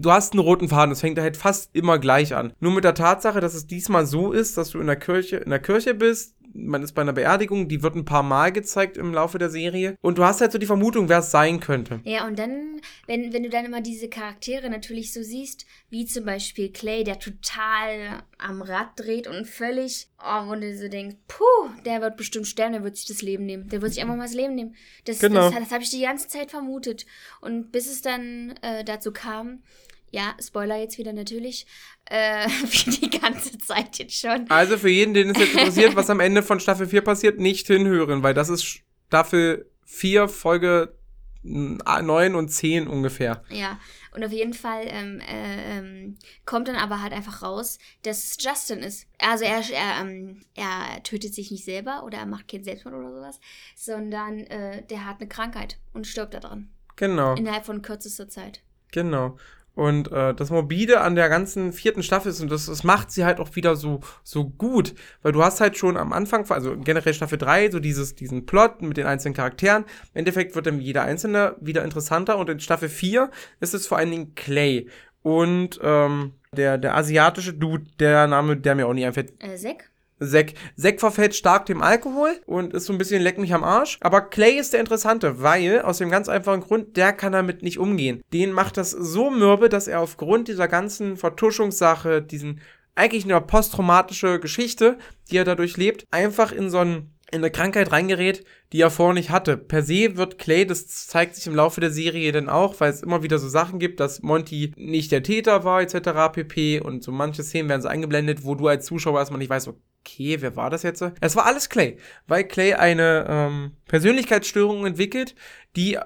Du hast einen roten Faden, das fängt halt fast immer gleich an. Nur mit der Tatsache, dass es diesmal so ist, dass du in der Kirche, in der Kirche bist, man ist bei einer Beerdigung, die wird ein paar Mal gezeigt im Laufe der Serie. Und du hast halt so die Vermutung, wer es sein könnte. Ja, und dann, wenn, wenn du dann immer diese Charaktere natürlich so siehst, wie zum Beispiel Clay, der total am Rad dreht und völlig, oh, wo du so denkst, puh, der wird bestimmt sterben, der wird sich das Leben nehmen. Der wird sich einfach mal das Leben nehmen. Das, Genau. das, das habe ich die ganze Zeit vermutet. Und bis es dann äh, dazu kam, ja, Spoiler jetzt wieder natürlich, äh, wie die ganze Zeit jetzt schon. Also für jeden, den es jetzt interessiert, was am Ende von Staffel 4 passiert, nicht hinhören, weil das ist Staffel 4, Folge 9 und 10 ungefähr. Ja, und auf jeden Fall ähm, äh, ähm, kommt dann aber halt einfach raus, dass es Justin ist. Also er, er, ähm, er tötet sich nicht selber oder er macht keinen Selbstmord oder sowas, sondern äh, der hat eine Krankheit und stirbt daran. Genau. Innerhalb von kürzester Zeit. Genau. Und äh, das Morbide an der ganzen vierten Staffel ist, und das, das macht sie halt auch wieder so, so gut, weil du hast halt schon am Anfang, also generell Staffel 3, so dieses, diesen Plot mit den einzelnen Charakteren. Im Endeffekt wird dann jeder einzelne wieder interessanter und in Staffel 4 ist es vor allen Dingen Clay. Und ähm, der, der asiatische Dude, der Name, der mir auch nie einfällt, Äh, Zack? Zack. Zack verfällt stark dem Alkohol und ist so ein bisschen leck mich am Arsch. Aber Clay ist der Interessante, weil aus dem ganz einfachen Grund, der kann damit nicht umgehen. Den macht das so mürbe, dass er aufgrund dieser ganzen Vertuschungssache, diesen eigentlich eine posttraumatische Geschichte, die er dadurch lebt, einfach in so einen in eine Krankheit reingerät, die er vorher nicht hatte. Per se wird Clay, das zeigt sich im Laufe der Serie dann auch, weil es immer wieder so Sachen gibt, dass Monty nicht der Täter war, etc. pp. Und so manche Szenen werden so eingeblendet, wo du als Zuschauer erstmal nicht weißt, okay, wer war das jetzt? Es war alles Clay, weil Clay eine ähm, Persönlichkeitsstörung entwickelt, die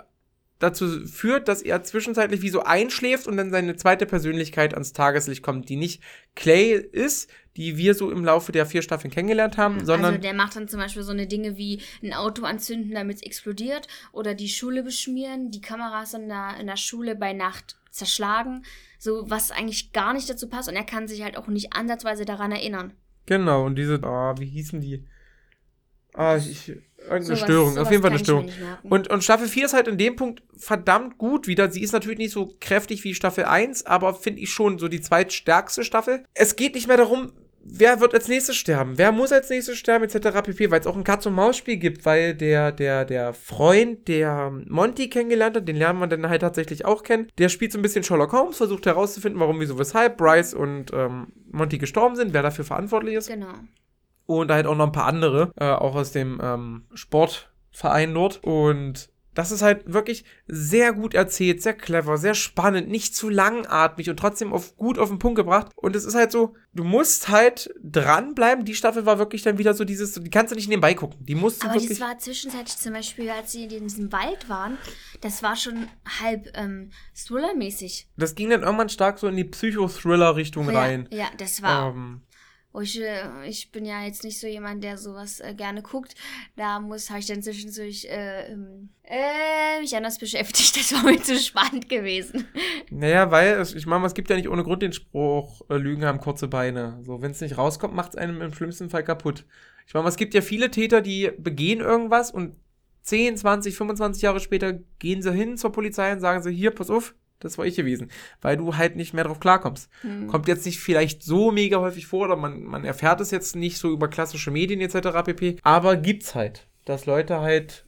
dazu führt, dass er zwischenzeitlich wie so einschläft und dann seine zweite Persönlichkeit ans Tageslicht kommt, die nicht Clay ist, die wir so im Laufe der vier Staffeln kennengelernt haben, sondern Also der macht dann zum Beispiel so eine Dinge wie ein Auto anzünden, damit es explodiert oder die Schule beschmieren, die Kameras in der, in der Schule bei Nacht zerschlagen, so was eigentlich gar nicht dazu passt und er kann sich halt auch nicht ansatzweise daran erinnern. Genau, und diese, ah, wie hießen die? Ah, ich, irgendeine Sowas- Störung, auf sowas jeden Fall eine Störung. Und, und Staffel 4 ist halt in dem Punkt verdammt gut wieder. Sie ist natürlich nicht so kräftig wie Staffel 1, aber finde ich schon so die zweitstärkste Staffel. Es geht nicht mehr darum, wer wird als nächstes sterben, wer muss als nächstes sterben, etc. pp, weil es auch ein Katz-und-Maus-Spiel gibt, weil der, der, der Freund, der Monty kennengelernt hat, den lernen wir dann halt tatsächlich auch kennen, der spielt so ein bisschen Sherlock Holmes, versucht herauszufinden, warum, wieso, weshalb Bryce und ähm, Monty gestorben sind, wer dafür verantwortlich ist. Genau. Und halt auch noch ein paar andere, äh, auch aus dem ähm, Sport. Verein dort. Und das ist halt wirklich sehr gut erzählt, sehr clever, sehr spannend, nicht zu langatmig und trotzdem auf, gut auf den Punkt gebracht. Und es ist halt so, du musst halt dranbleiben. Die Staffel war wirklich dann wieder so dieses, die kannst du nicht nebenbei gucken. Die musst du Aber wirklich. das war zwischenzeitlich zum Beispiel, als sie in diesem Wald waren, das war schon halb ähm, Thriller-mäßig. Das ging dann irgendwann stark so in die Psychothriller-Richtung rein. Ja, ja, das war. Ähm, Wo ich, äh, ich bin ja jetzt nicht so jemand, der sowas äh, gerne guckt. Da muss, habe ich dann zwischendurch äh, ähm, äh, mich anders beschäftigt. Das war mir zu spannend gewesen. naja, weil, es, ich meine, es gibt ja nicht ohne Grund den Spruch, äh, Lügen haben kurze Beine. So, wenn es nicht rauskommt, macht es einem im schlimmsten Fall kaputt. Ich meine, es gibt ja viele Täter, die begehen irgendwas und 10, 20, 25 Jahre später gehen sie hin zur Polizei und sagen sie, hier, pass auf, das war ich gewesen. Weil du halt nicht mehr drauf klarkommst. Hm. Kommt jetzt nicht vielleicht so mega häufig vor oder man, man erfährt es jetzt nicht so über klassische Medien etc. pp. Aber gibt's halt, dass Leute halt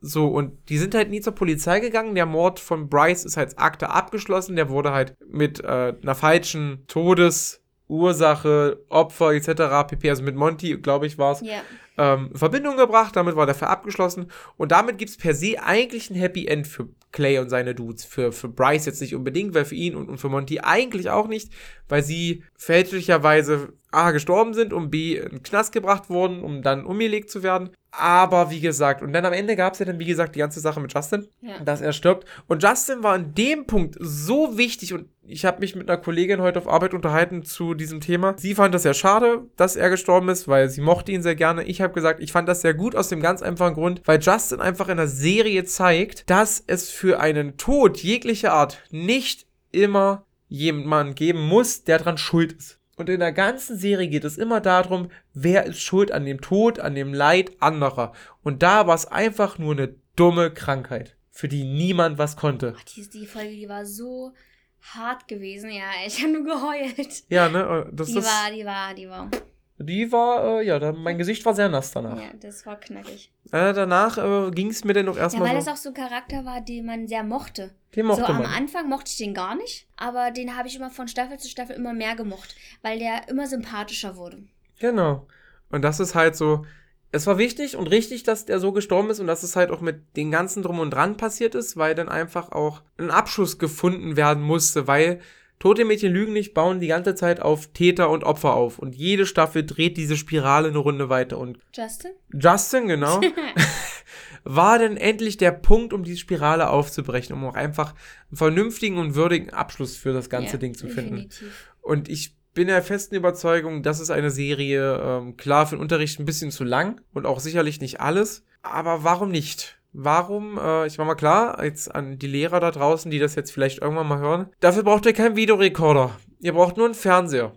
so und die sind halt nie zur Polizei gegangen. Der Mord von Bryce ist als Akte abgeschlossen. Der wurde halt mit äh, einer falschen Todesursache, Opfer etc. pp. Also mit Monty, glaube ich, war's Ja. Ähm, in Verbindung gebracht, damit war der Fall abgeschlossen und damit gibt es per se eigentlich ein Happy End für Clay und seine Dudes. Für, für Bryce jetzt nicht unbedingt, weil für ihn und, und für Monty eigentlich auch nicht, weil sie fälschlicherweise A gestorben sind und B in den Knast gebracht wurden, um dann umgelegt zu werden. Aber wie gesagt, und dann am Ende gab es ja dann, wie gesagt, die ganze Sache mit Justin, Ja. dass er stirbt. Und Justin war in dem Punkt so wichtig und ich habe mich mit einer Kollegin heute auf Arbeit unterhalten zu diesem Thema. Sie fand das sehr schade, dass er gestorben ist, weil sie mochte ihn sehr gerne. Ich habe gesagt, ich fand das sehr gut aus dem ganz einfachen Grund, weil Justin einfach in der Serie zeigt, dass es für einen Tod jeglicher Art nicht immer jemanden geben muss, der dran schuld ist. Und in der ganzen Serie geht es immer darum, wer ist schuld an dem Tod, an dem Leid anderer. Und da war es einfach nur eine dumme Krankheit, für die niemand was konnte. Die, die Folge, die war so hart gewesen. Ja, ich habe nur geheult. Ja, ne? Das Die ist, war, die war, die war. Die war, äh, ja, da, mein Gesicht war sehr nass danach. Ja, das war knackig. Äh, danach äh, ging es mir dann auch Ja, erstmal weil so. das auch so ein Charakter war, den man sehr mochte. Den mochte so am man. Anfang mochte ich den gar nicht, aber den habe ich immer von Staffel zu Staffel immer mehr gemocht, weil der immer sympathischer wurde. Genau. Und das ist halt so. Es war wichtig und richtig, dass der so gestorben ist und dass es halt auch mit den ganzen Drum und Dran passiert ist, weil dann einfach auch ein Abschluss gefunden werden musste, weil Tote Mädchen lügen nicht, bauen die ganze Zeit auf Täter und Opfer auf. Und jede Staffel dreht diese Spirale eine Runde weiter. Und Justin? Justin, genau, war dann endlich der Punkt, um diese Spirale aufzubrechen, um auch einfach einen vernünftigen und würdigen Abschluss für das ganze Ja, Ding zu finden. definitiv. Und ich bin der festen Überzeugung, das ist eine Serie, ähm, klar für den Unterricht ein bisschen zu lang und auch sicherlich nicht alles. Aber warum nicht? Warum, äh, ich mach mal klar, jetzt an die Lehrer da draußen, die das jetzt vielleicht irgendwann mal hören, dafür braucht ihr keinen Videorekorder. Ihr braucht nur einen Fernseher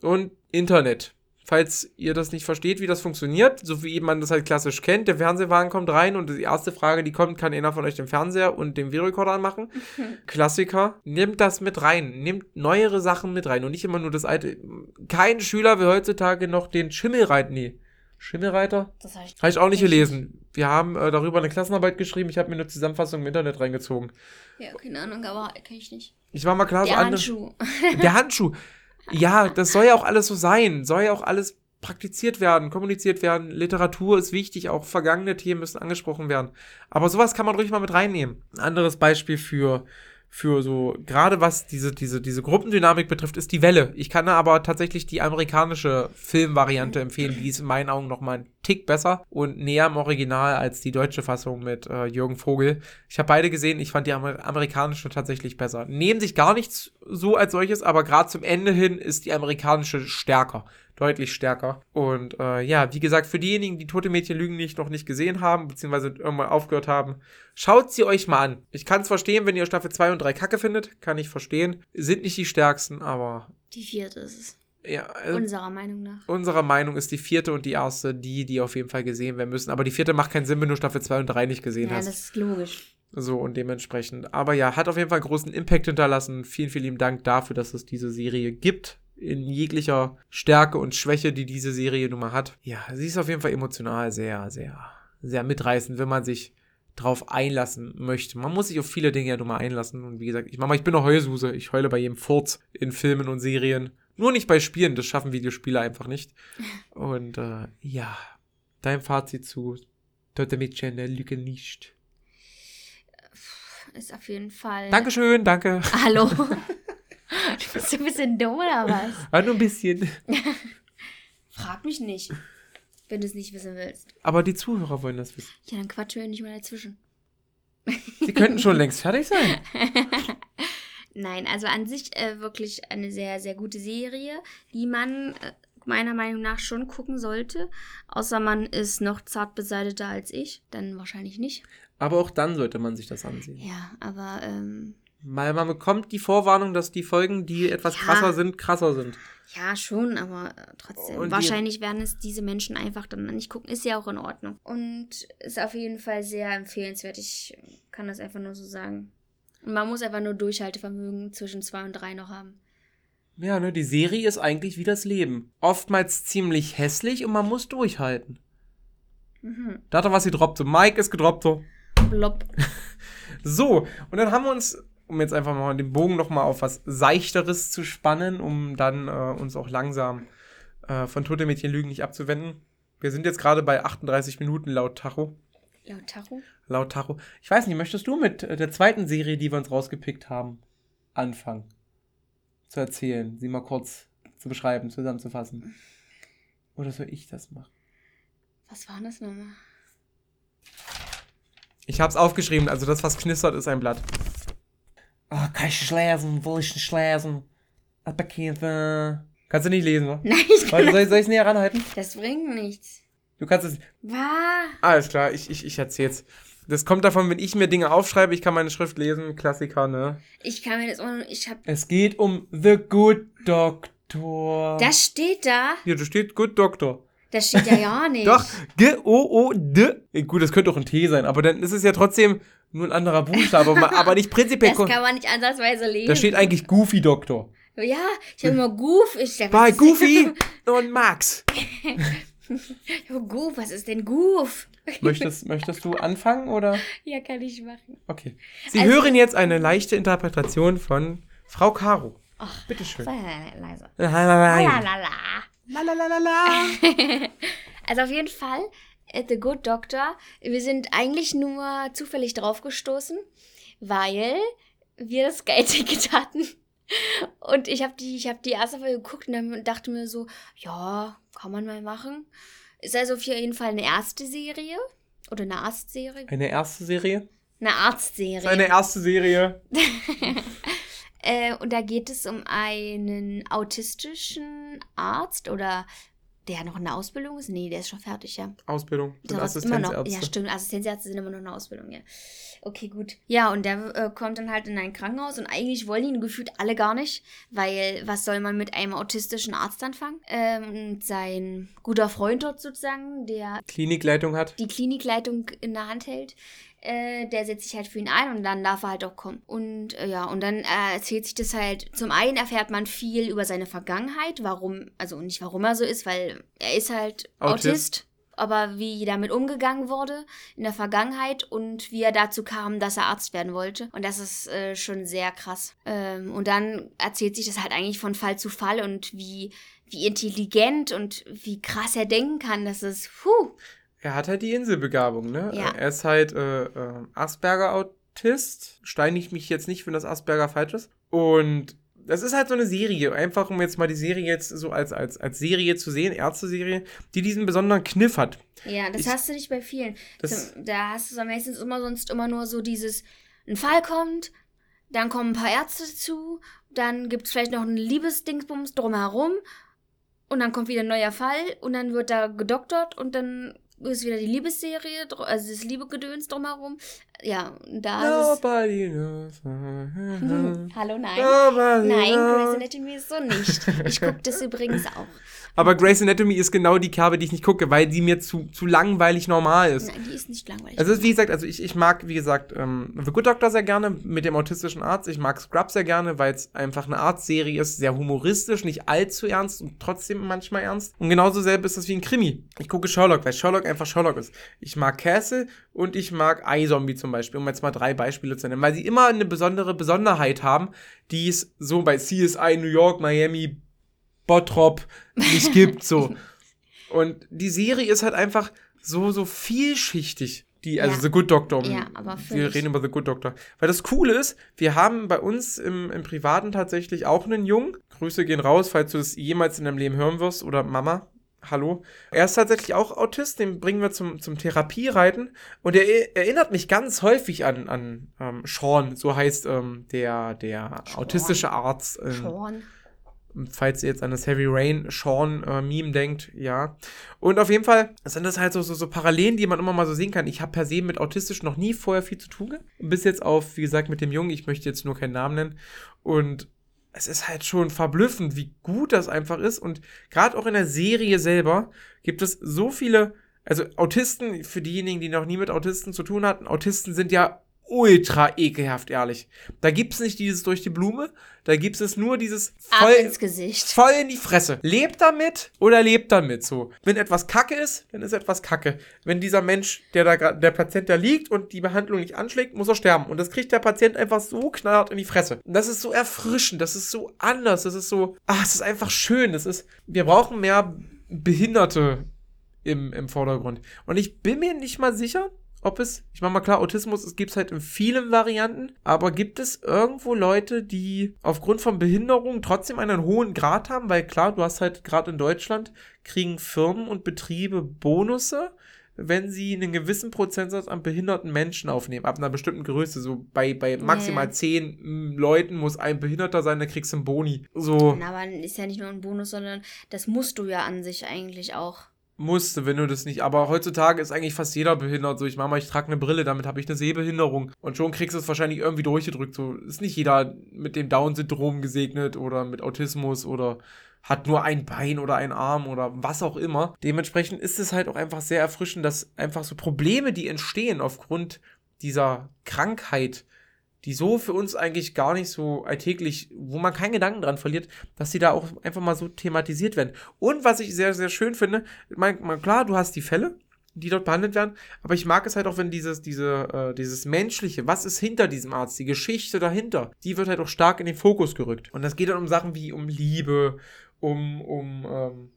und Internet. Falls ihr das nicht versteht, wie das funktioniert, so wie man das halt klassisch kennt, der Fernsehwagen kommt rein und die erste Frage, die kommt, kann einer von euch den Fernseher und den Videorekorder anmachen? Klassiker. Nehmt das mit rein. Nehmt neuere Sachen mit rein und nicht immer nur das alte. Kein Schüler will heutzutage noch den Schimmelreiter. Nee. Schimmelreiter? Das habe ich, Habe ich auch nicht gelesen. Wir haben äh, darüber eine Klassenarbeit geschrieben. Ich habe mir eine Zusammenfassung im Internet reingezogen. Ja, keine Ahnung, aber kenne ich nicht. Ich war mal klar so Der andere- Handschuh. der Handschuh. Ja, das soll ja auch alles so sein. Soll ja auch alles praktiziert werden, kommuniziert werden. Literatur ist wichtig, auch vergangene Themen müssen angesprochen werden. Aber sowas kann man ruhig mal mit reinnehmen. Ein anderes Beispiel für, für so, gerade was diese, diese, diese Gruppendynamik betrifft, ist die Welle. Ich kann aber tatsächlich die amerikanische Filmvariante empfehlen. Die ist in meinen Augen noch mal ein Tick besser und näher am Original als die deutsche Fassung mit äh, Jürgen Vogel. Ich habe beide gesehen, ich fand die Amer amerikanische tatsächlich besser. Nehmen sich gar nichts so als solches, aber gerade zum Ende hin ist die amerikanische stärker. Deutlich stärker. Und äh, ja, wie gesagt, für diejenigen, die Tote Mädchen Lügen nicht noch nicht gesehen haben, beziehungsweise irgendwann aufgehört haben, schaut sie euch mal an. Ich kann es verstehen, wenn ihr Staffel 2 und 3 Kacke findet. Kann ich verstehen. Sind nicht die stärksten, aber Die vierte ist es. ja, äh, Unserer Meinung nach. unserer Meinung ist die vierte und die erste die, die auf jeden Fall gesehen werden müssen. Aber die vierte macht keinen Sinn, wenn du Staffel 2 und 3 nicht gesehen Ja, hast. das ist logisch. So und dementsprechend. Aber ja, hat auf jeden Fall einen großen Impact hinterlassen. Vielen, vielen lieben Dank dafür, dass es diese Serie gibt. In jeglicher Stärke und Schwäche, die diese Serie nun mal hat. Ja, sie ist auf jeden Fall emotional sehr, sehr, sehr mitreißend, wenn man sich drauf einlassen möchte. Man muss sich auf viele Dinge ja nun mal einlassen. Und wie gesagt, ich Mama, ich bin eine Heulsuse. Ich heule bei jedem Furz in Filmen und Serien. Nur nicht bei Spielen, das schaffen Videospiele einfach nicht. Und äh, ja, dein Fazit zu Tote Mädchen lügen nicht. Ist auf jeden Fall. Dankeschön, danke. Hallo. du bist ein bisschen dumm oder was? Ah, nur ein bisschen. Frag mich nicht, wenn du es nicht wissen willst. Aber die Zuhörer wollen das wissen. Ja, dann quatschen wir nicht mal dazwischen. Sie könnten schon längst fertig sein. Nein, also an sich äh, wirklich eine sehr, sehr gute Serie, die man äh, meiner Meinung nach schon gucken sollte. Außer man ist noch zart beseitigter als ich, dann wahrscheinlich nicht. Aber auch dann sollte man sich das ansehen. Ja, aber ähm, Weil man bekommt die Vorwarnung, dass die Folgen, die etwas Ja. krasser sind, krasser sind. ja, schon, aber äh, trotzdem. Und wahrscheinlich werden es diese Menschen einfach dann nicht gucken. Ist ja auch in Ordnung. Und ist auf jeden Fall sehr empfehlenswert. Ich kann das einfach nur so sagen. Und man muss einfach nur Durchhaltevermögen zwischen zwei und drei noch haben. Ja, ne, die Serie ist eigentlich wie das Leben. Oftmals ziemlich hässlich und man muss durchhalten. Mhm. Da hat er was gedroppt. So, Mike ist gedroppt. So. Blob. So, und dann haben wir uns, um jetzt einfach mal den Bogen nochmal auf was Seichteres zu spannen, um dann äh, uns auch langsam äh, von Tote Mädchen Lügen nicht abzuwenden. Wir sind jetzt gerade bei 38 Minuten laut Tacho. Laut Tacho. Laut Tacho. Ich weiß nicht, möchtest du mit äh, der zweiten Serie, die wir uns rausgepickt haben, anfangen? Zu erzählen, sie mal kurz zu beschreiben, zusammenzufassen. Oder soll ich das machen? Was war das nochmal? Ich hab's aufgeschrieben, also das, was knistert, ist ein Blatt. Ah, kann ich nicht lesen, will ich nicht lesen. Abbekämpfen. Kannst du nicht lesen, ne? Nein, ich kann soll, soll ich es näher ranhalten? Das bringt nichts. Du kannst es. War. Alles klar, ich, ich, ich erzähl's. Das kommt davon, wenn ich mir Dinge aufschreibe, ich kann meine Schrift lesen, Klassiker, ne? Ich kann mir das auch. Ich hab. Es geht um The Good Doctor. Das steht da. Hier, da steht Good Doctor. Das steht ja ja nicht. Doch, G-O-O-D. Gut, das könnte auch ein T sein, aber dann ist es ja trotzdem nur ein anderer Buchstabe, aber- aber nicht prinzipiell. Das kann man nicht ansatzweise lesen. Da steht eigentlich Goofy Doctor. Ja, ich habe immer Goof. Ich Bei Goofy und Max. Oh, Goof, was ist denn Goof? Möchtest, möchtest du anfangen oder? Ja, kann ich machen. Okay. Sie Also- hören jetzt eine leichte Interpretation von Frau Caro. Ach, Bitteschön. Sei leise. Lalalala. Lalala. Lalalala. Also auf jeden Fall, äh, The Good Doctor. Wir sind eigentlich nur zufällig drauf gestoßen, weil wir das Sky-Ticket hatten. Und ich habe die, ich hab die erste Folge geguckt und dann dachte mir so, ja, kann man mal machen. Ist also auf jeden Fall eine erste Serie. Oder eine Arztserie. Eine erste Serie? Eine Arztserie. Eine erste Serie. Äh, und da geht es um einen autistischen Arzt oder der noch in der Ausbildung ist. Nee, der ist schon fertig, ja. Ausbildung. Sind ist immer noch, ja, Assistenzärzte. stimmt. Assistenzärzte sind immer noch in der Ausbildung, ja. Okay, gut. Ja, und der äh, kommt dann halt in ein Krankenhaus und eigentlich wollen ihn gefühlt alle gar nicht, weil was soll man mit einem autistischen Arzt anfangen? Ähm, und sein guter Freund dort sozusagen, der Klinikleitung hat. die Klinikleitung in der Hand hält, äh, der setzt sich halt für ihn ein und dann darf er halt auch kommen. Und äh, ja, und dann äh, erzählt sich das halt, zum einen erfährt man viel über seine Vergangenheit, warum, also nicht warum er so ist, weil er ist halt Autist. Autist. aber wie damit umgegangen wurde in der Vergangenheit und wie er dazu kam, dass er Arzt werden wollte. Und das ist äh, schon sehr krass. Ähm, und dann erzählt sich das halt eigentlich von Fall zu Fall und wie, wie intelligent und wie krass er denken kann. Das ist, puh, Er hat halt die Inselbegabung, ne? Ja. Er ist halt äh, äh, Asperger-Autist. Steinigt mich jetzt nicht, wenn das Asperger falsch ist. Und das ist halt so eine Serie, einfach um jetzt mal die Serie jetzt so als, als, als Serie zu sehen, Ärzte-Serie, die diesen besonderen Kniff hat. Ja, das Ich- hast du nicht bei vielen. Das- da hast du so meistens immer sonst immer nur so dieses, ein Fall kommt, dann kommen ein paar Ärzte dazu, dann gibt es vielleicht noch ein Liebesdingsbums drumherum und dann kommt wieder ein neuer Fall und dann wird da gedoktert und dann ist wieder die Liebesserie, also das Liebegedöns drumherum. Ja, da ist Nobody knows. es... Hallo, nein. Nobody Nein, Grey's. Anatomy ist so nicht. Ich gucke das übrigens auch. Aber Grey's Anatomy ist genau die Kerbe, die ich nicht gucke, weil die mir zu, zu langweilig normal ist. Nein, die ist nicht langweilig. Also, wie gesagt, also ich, ich mag, wie gesagt, ähm, The Good Doctor sehr gerne mit dem autistischen Arzt. Ich mag Scrub sehr gerne, weil es einfach eine Arztserie ist, sehr humoristisch, nicht allzu ernst und trotzdem manchmal ernst. Und genauso selber ist das wie ein Krimi. Ich gucke Sherlock, weil Sherlock einfach Sherlock ist. Ich mag Castle und ich mag iZombie zum Beispiel, um jetzt mal drei Beispiele zu nennen, weil sie immer eine besondere Besonderheit haben, die es so bei CSI New York, Miami, Bottrop nicht gibt, so. Und die Serie ist halt einfach so, so vielschichtig. Die, also Ja. The Good Doctor. Ja, aber wir reden über The Good Doctor. Weil das Coole ist, wir haben bei uns im, im Privaten tatsächlich auch einen Jungen. Grüße gehen raus, falls du das jemals in deinem Leben hören wirst. Oder Mama, hallo. Er ist tatsächlich auch Autist, den bringen wir zum, zum Therapiereiten. Und er e- erinnert mich ganz häufig an, an ähm, Sean, so heißt ähm, der, der Sean. autistische Arzt. Ähm, Schon. falls ihr jetzt an das Heavy Rain Sean äh, Meme denkt, ja. Und auf jeden Fall sind das halt so, so, so Parallelen, die man immer mal so sehen kann. Ich habe per se mit autistisch noch nie vorher viel zu tun. Bis jetzt auf, wie gesagt, mit dem Jungen, ich möchte jetzt nur keinen Namen nennen. Und es ist halt schon verblüffend, wie gut das einfach ist. Und gerade auch in der Serie selber gibt es so viele, also Autisten, für diejenigen, die noch nie mit Autisten zu tun hatten, Autisten sind ja ultra ekelhaft, ehrlich. Da gibt's nicht dieses durch die Blume, da gibt's es nur dieses Ab voll, ins Gesicht. voll in die Fresse. Lebt damit oder lebt damit so. Wenn etwas Kacke ist, dann ist etwas Kacke. Wenn dieser Mensch, der da der Patient da liegt und die Behandlung nicht anschlägt, muss er sterben. Und das kriegt der Patient einfach so knallhart in die Fresse. Und das ist so erfrischend, das ist so anders, das ist so, ah, es ist einfach schön. Das ist, wir brauchen mehr Behinderte im, im Vordergrund. Und ich bin mir nicht mal sicher, ob es, ich meine mal klar, Autismus, es gibt es halt in vielen Varianten, aber gibt es irgendwo Leute, die aufgrund von Behinderung trotzdem einen hohen Grad haben? Weil klar, du hast halt gerade in Deutschland, kriegen Firmen und Betriebe Bonusse, wenn sie einen gewissen Prozentsatz an behinderten Menschen aufnehmen, ab einer bestimmten Größe, so bei, bei maximal Ja. zehn mm, Leuten muss ein Behinderter sein, dann kriegst du einen Boni. So. Na, aber ist ja nicht nur ein Bonus, sondern das musst du ja an sich eigentlich auch. Musste, wenn du das nicht. Aber heutzutage ist eigentlich fast jeder behindert. So, ich mach mal, ich trage eine Brille, damit habe ich eine Sehbehinderung. Und schon kriegst du es wahrscheinlich irgendwie durchgedrückt. So ist nicht jeder mit dem Down-Syndrom gesegnet oder mit Autismus oder hat nur ein Bein oder ein Arm oder was auch immer. Dementsprechend ist es halt auch einfach sehr erfrischend, dass einfach so Probleme, die entstehen aufgrund dieser Krankheit, die so für uns eigentlich gar nicht so alltäglich, wo man keinen Gedanken dran verliert, dass die da auch einfach mal so thematisiert werden. Und was ich sehr, sehr schön finde, mein, mein, klar, du hast die Fälle, die dort behandelt werden, aber ich mag es halt auch, wenn dieses, diese, äh, dieses Menschliche, was ist hinter diesem Arzt, die Geschichte dahinter, die wird halt auch stark in den Fokus gerückt. Und das geht dann um Sachen wie um Liebe, um, um, ähm,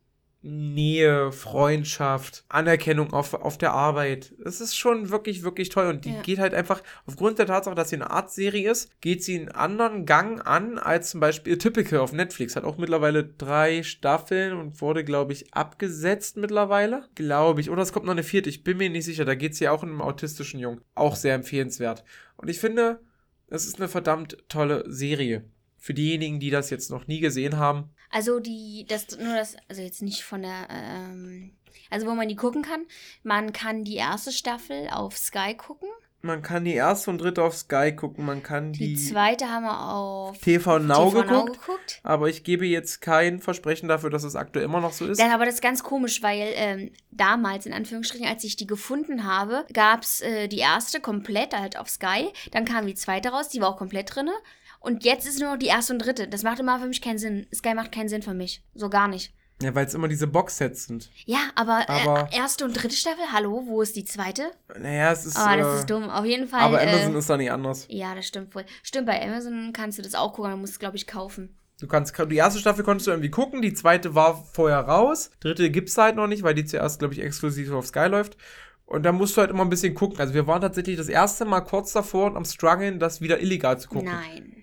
Nähe, Freundschaft, Anerkennung auf, auf der Arbeit. Es ist schon wirklich, wirklich toll. Und die Ja. geht halt einfach, aufgrund der Tatsache, dass sie eine Art-Serie ist, geht sie einen anderen Gang an als zum Beispiel Typical auf Netflix. Hat auch mittlerweile drei Staffeln und wurde, glaube ich, abgesetzt mittlerweile. Glaube ich. Oder es kommt noch eine vierte. Ich bin mir nicht sicher. Da geht es ja auch um einen autistischen Jungen. Auch sehr empfehlenswert. Und ich finde, es ist eine verdammt tolle Serie. Für diejenigen, die das jetzt noch nie gesehen haben, Also die, das nur das, also jetzt nicht von der, ähm, also wo man die gucken kann. Man kann die erste Staffel auf Sky gucken. Man kann die erste und dritte auf Sky gucken, man kann Die, die, zweite haben wir auf TV Now TV Now geguckt, geguckt. aber ich gebe jetzt kein Versprechen dafür, dass es aktuell immer noch so ist. Dann aber das ist ganz komisch, weil ähm, damals, in Anführungsstrichen, als ich die gefunden habe, gab es äh, die erste komplett halt auf Sky. Dann kam die zweite raus, die war auch komplett drinne. Und jetzt ist nur noch die erste und dritte. Das macht immer für mich keinen Sinn. Sky macht keinen Sinn für mich. So gar nicht. Ja, weil es immer diese Boxsets sind. Ja, aber, Aber- äh, erste und dritte Staffel, hallo, wo ist die zweite? Naja, es ist. Ah, das äh, ist dumm. Auf jeden Fall. Aber Amazon äh, ist da nicht anders. Ja, das stimmt wohl. Stimmt, bei Amazon kannst du das auch gucken, dann musst du es, glaube ich, kaufen. Du kannst, die erste Staffel konntest du irgendwie gucken, die zweite war vorher raus, dritte gibt's halt noch nicht, weil die zuerst, glaube ich, exklusiv auf Sky läuft. Und da musst du halt immer ein bisschen gucken. Also wir waren tatsächlich das erste Mal kurz davor und am struggeln, das wieder illegal zu gucken. Nein.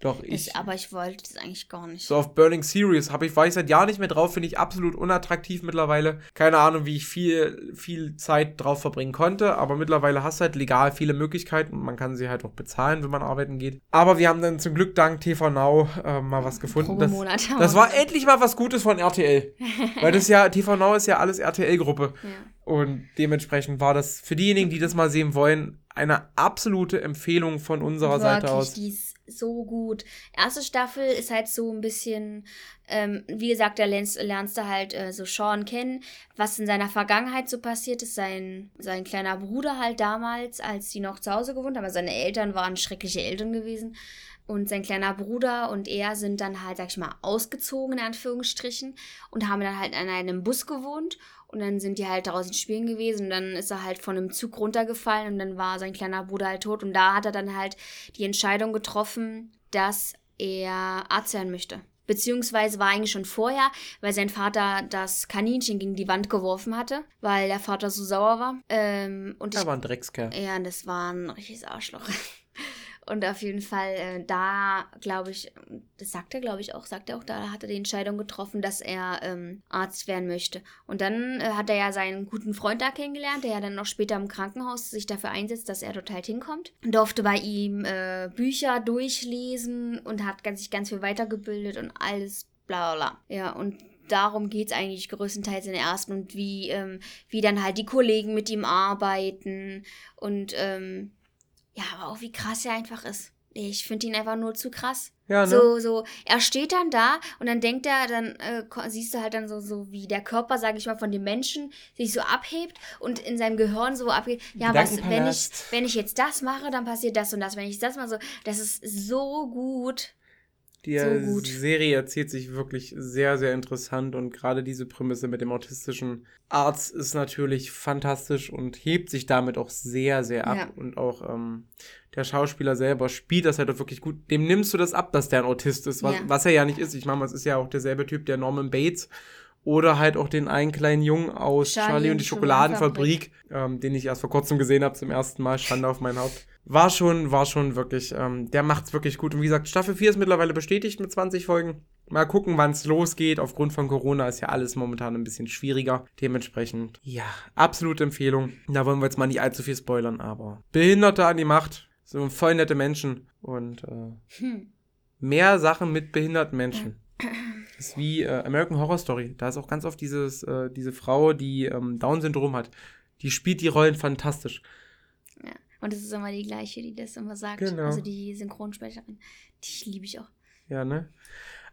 Doch, ich. Ich, aber ich wollte das eigentlich gar nicht. So auf Burning Series habe ich, war ich seit Jahren nicht mehr drauf, finde ich absolut unattraktiv mittlerweile. Keine Ahnung, wie ich viel, viel Zeit drauf verbringen konnte, aber mittlerweile hast du halt legal viele Möglichkeiten und man kann sie halt auch bezahlen, wenn man arbeiten geht. Aber wir haben dann zum Glück dank TV Now äh, mal was gefunden. Das, das war endlich mal was Gutes von RTL. Weil das ja, TV Now ist ja alles RTL-Gruppe. Ja. Und dementsprechend war das für diejenigen, die das mal sehen wollen, eine absolute Empfehlung von unserer Seite Wirklich, aus. So gut. Erste Staffel ist halt so ein bisschen, ähm, wie gesagt, da lernst, lernst du halt äh, so Sean kennen, was in seiner Vergangenheit so passiert ist. Sein, sein kleiner Bruder halt damals, als die noch zu Hause gewohnt haben. Also seine Eltern waren schreckliche Eltern gewesen. Und sein kleiner Bruder und er sind dann halt, sag ich mal, ausgezogen, in Anführungsstrichen, und haben dann halt an einem Bus gewohnt. Und dann sind die halt draußen spielen gewesen. Und dann ist er halt von einem Zug runtergefallen und dann war sein kleiner Bruder halt tot. Und da hat er dann halt die Entscheidung getroffen, dass er Arzt werden möchte. beziehungsweise war eigentlich schon vorher, weil sein Vater das Kaninchen gegen die Wand geworfen hatte, weil der Vater so sauer war. Ähm, und Er ich, war ein Dreckskerl. ja, das war ein richtiges Arschloch. Und auf jeden Fall, äh, da glaube ich, das sagt er, glaube ich, auch, sagt er auch, da hat er die Entscheidung getroffen, dass er ähm, Arzt werden möchte. Und dann äh, hat er ja seinen guten Freund da kennengelernt, der ja dann noch später im Krankenhaus sich dafür einsetzt, dass er dort halt hinkommt. Und durfte bei ihm äh, Bücher durchlesen und hat ganz, sich ganz viel weitergebildet und alles bla bla bla. Ja, und darum geht es eigentlich größtenteils in der ersten und wie, ähm, wie dann halt die Kollegen mit ihm arbeiten und ähm, ja, aber auch wie krass er einfach ist. Ich finde ihn einfach nur zu krass. Ja, ne? So, so, er steht dann da und dann denkt er, dann äh, siehst du halt dann so, so wie der Körper, sage ich mal, von dem Menschen sich so abhebt und in seinem Gehirn so abgeht. Ja, was, wenn ich, wenn ich jetzt das mache, dann passiert das und das. Wenn ich das mache, so, das ist so gut. Die So. Serie erzählt sich wirklich sehr, sehr interessant und gerade diese Prämisse mit dem autistischen Arzt ist natürlich fantastisch und hebt sich damit auch sehr, sehr ab. Ja. Und auch ähm, der Schauspieler selber spielt das halt auch wirklich gut. Dem nimmst du das ab, dass der ein Autist ist, was, Ja. was er ja nicht ist. Ich meine, es ist ja auch derselbe Typ, der Norman Bates oder halt auch den einen kleinen Jungen aus Charlie, Charlie und die Schokoladenfabrik, ähm, den ich erst vor kurzem gesehen habe, zum ersten Mal, Schande auf mein Haupt. War schon, war schon wirklich, ähm, der macht's wirklich gut. Und wie gesagt, Staffel 4 ist mittlerweile bestätigt mit 20 Folgen. Mal gucken, wann es losgeht. Aufgrund von Corona ist ja alles momentan ein bisschen schwieriger. Dementsprechend, ja, absolute Empfehlung. Da wollen wir jetzt mal nicht allzu viel spoilern, aber Behinderte an die Macht. So voll nette Menschen. Und äh, Hm. mehr Sachen mit behinderten Menschen. Das ist wie äh, American Horror Story. Da ist auch ganz oft dieses, äh, diese Frau, die ähm, Down-Syndrom hat. Die spielt die Rollen fantastisch. Und es ist immer die gleiche, die das immer sagt. Genau. Also die Synchronsprecherin. Die liebe ich auch. Ja, ne?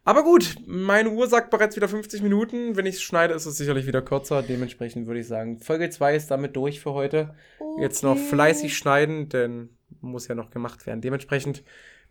Aber gut, meine Uhr sagt bereits wieder 50 Minuten. Wenn ich es schneide, ist es sicherlich wieder kürzer. Dementsprechend würde ich sagen, Folge 2 ist damit durch für heute. Jetzt noch fleißig schneiden, denn muss ja noch gemacht werden. Dementsprechend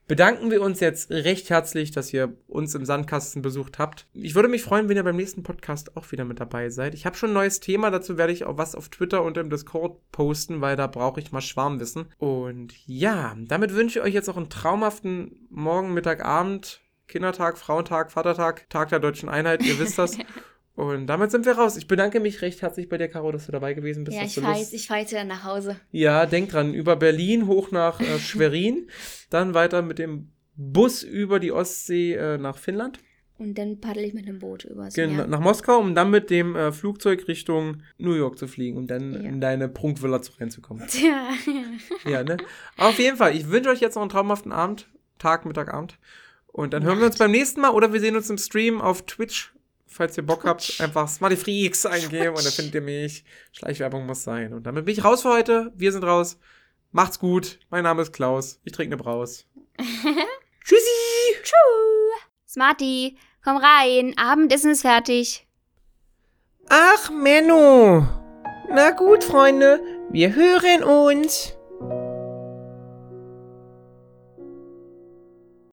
bedanken wir uns jetzt recht herzlich, dass ihr uns im Sandkasten besucht habt. Ich würde mich freuen, wenn ihr beim nächsten Podcast auch wieder mit dabei seid. Ich habe schon ein neues Thema, dazu werde ich auch was auf Twitter und im Discord posten, weil da brauche ich mal Schwarmwissen. Und ja, damit wünsche ich euch jetzt noch einen traumhaften Morgen, Mittag, Abend, Kindertag, Frauentag, Vatertag, Tag der Deutschen Einheit, ihr wisst das. Und damit sind wir raus. Ich bedanke mich recht herzlich bei dir, Caro, dass du dabei gewesen bist. Ja, ich fahre jetzt, ich fahr jetzt wieder nach Hause. ja, denk dran, über Berlin hoch nach äh, Schwerin, dann weiter mit dem Bus über die Ostsee äh, nach Finnland, Und dann paddel ich mit einem Boot übers Gen- Meer. nach Moskau, um dann mit dem äh, Flugzeug Richtung New York zu fliegen, um dann Ja. in deine Prunkvilla zu reinzukommen. Tja. ja, ne? Auf jeden Fall, ich wünsche euch jetzt noch einen traumhaften Abend, Tag, Mittag, Abend. Und dann hören wir uns beim nächsten Mal oder wir sehen uns im Stream auf Twitch. Falls ihr Bock habt, einfach Smarty Freaks eingeben und dann findet ihr mich. Schleichwerbung muss sein. Und damit bin ich raus für heute. Wir sind raus. Macht's gut. Mein Name ist Klaus. Ich trinke eine Braus. Tschüssi! Smarty, komm rein. Abendessen ist fertig. Ach, Menno. Na gut, Freunde. Wir hören uns.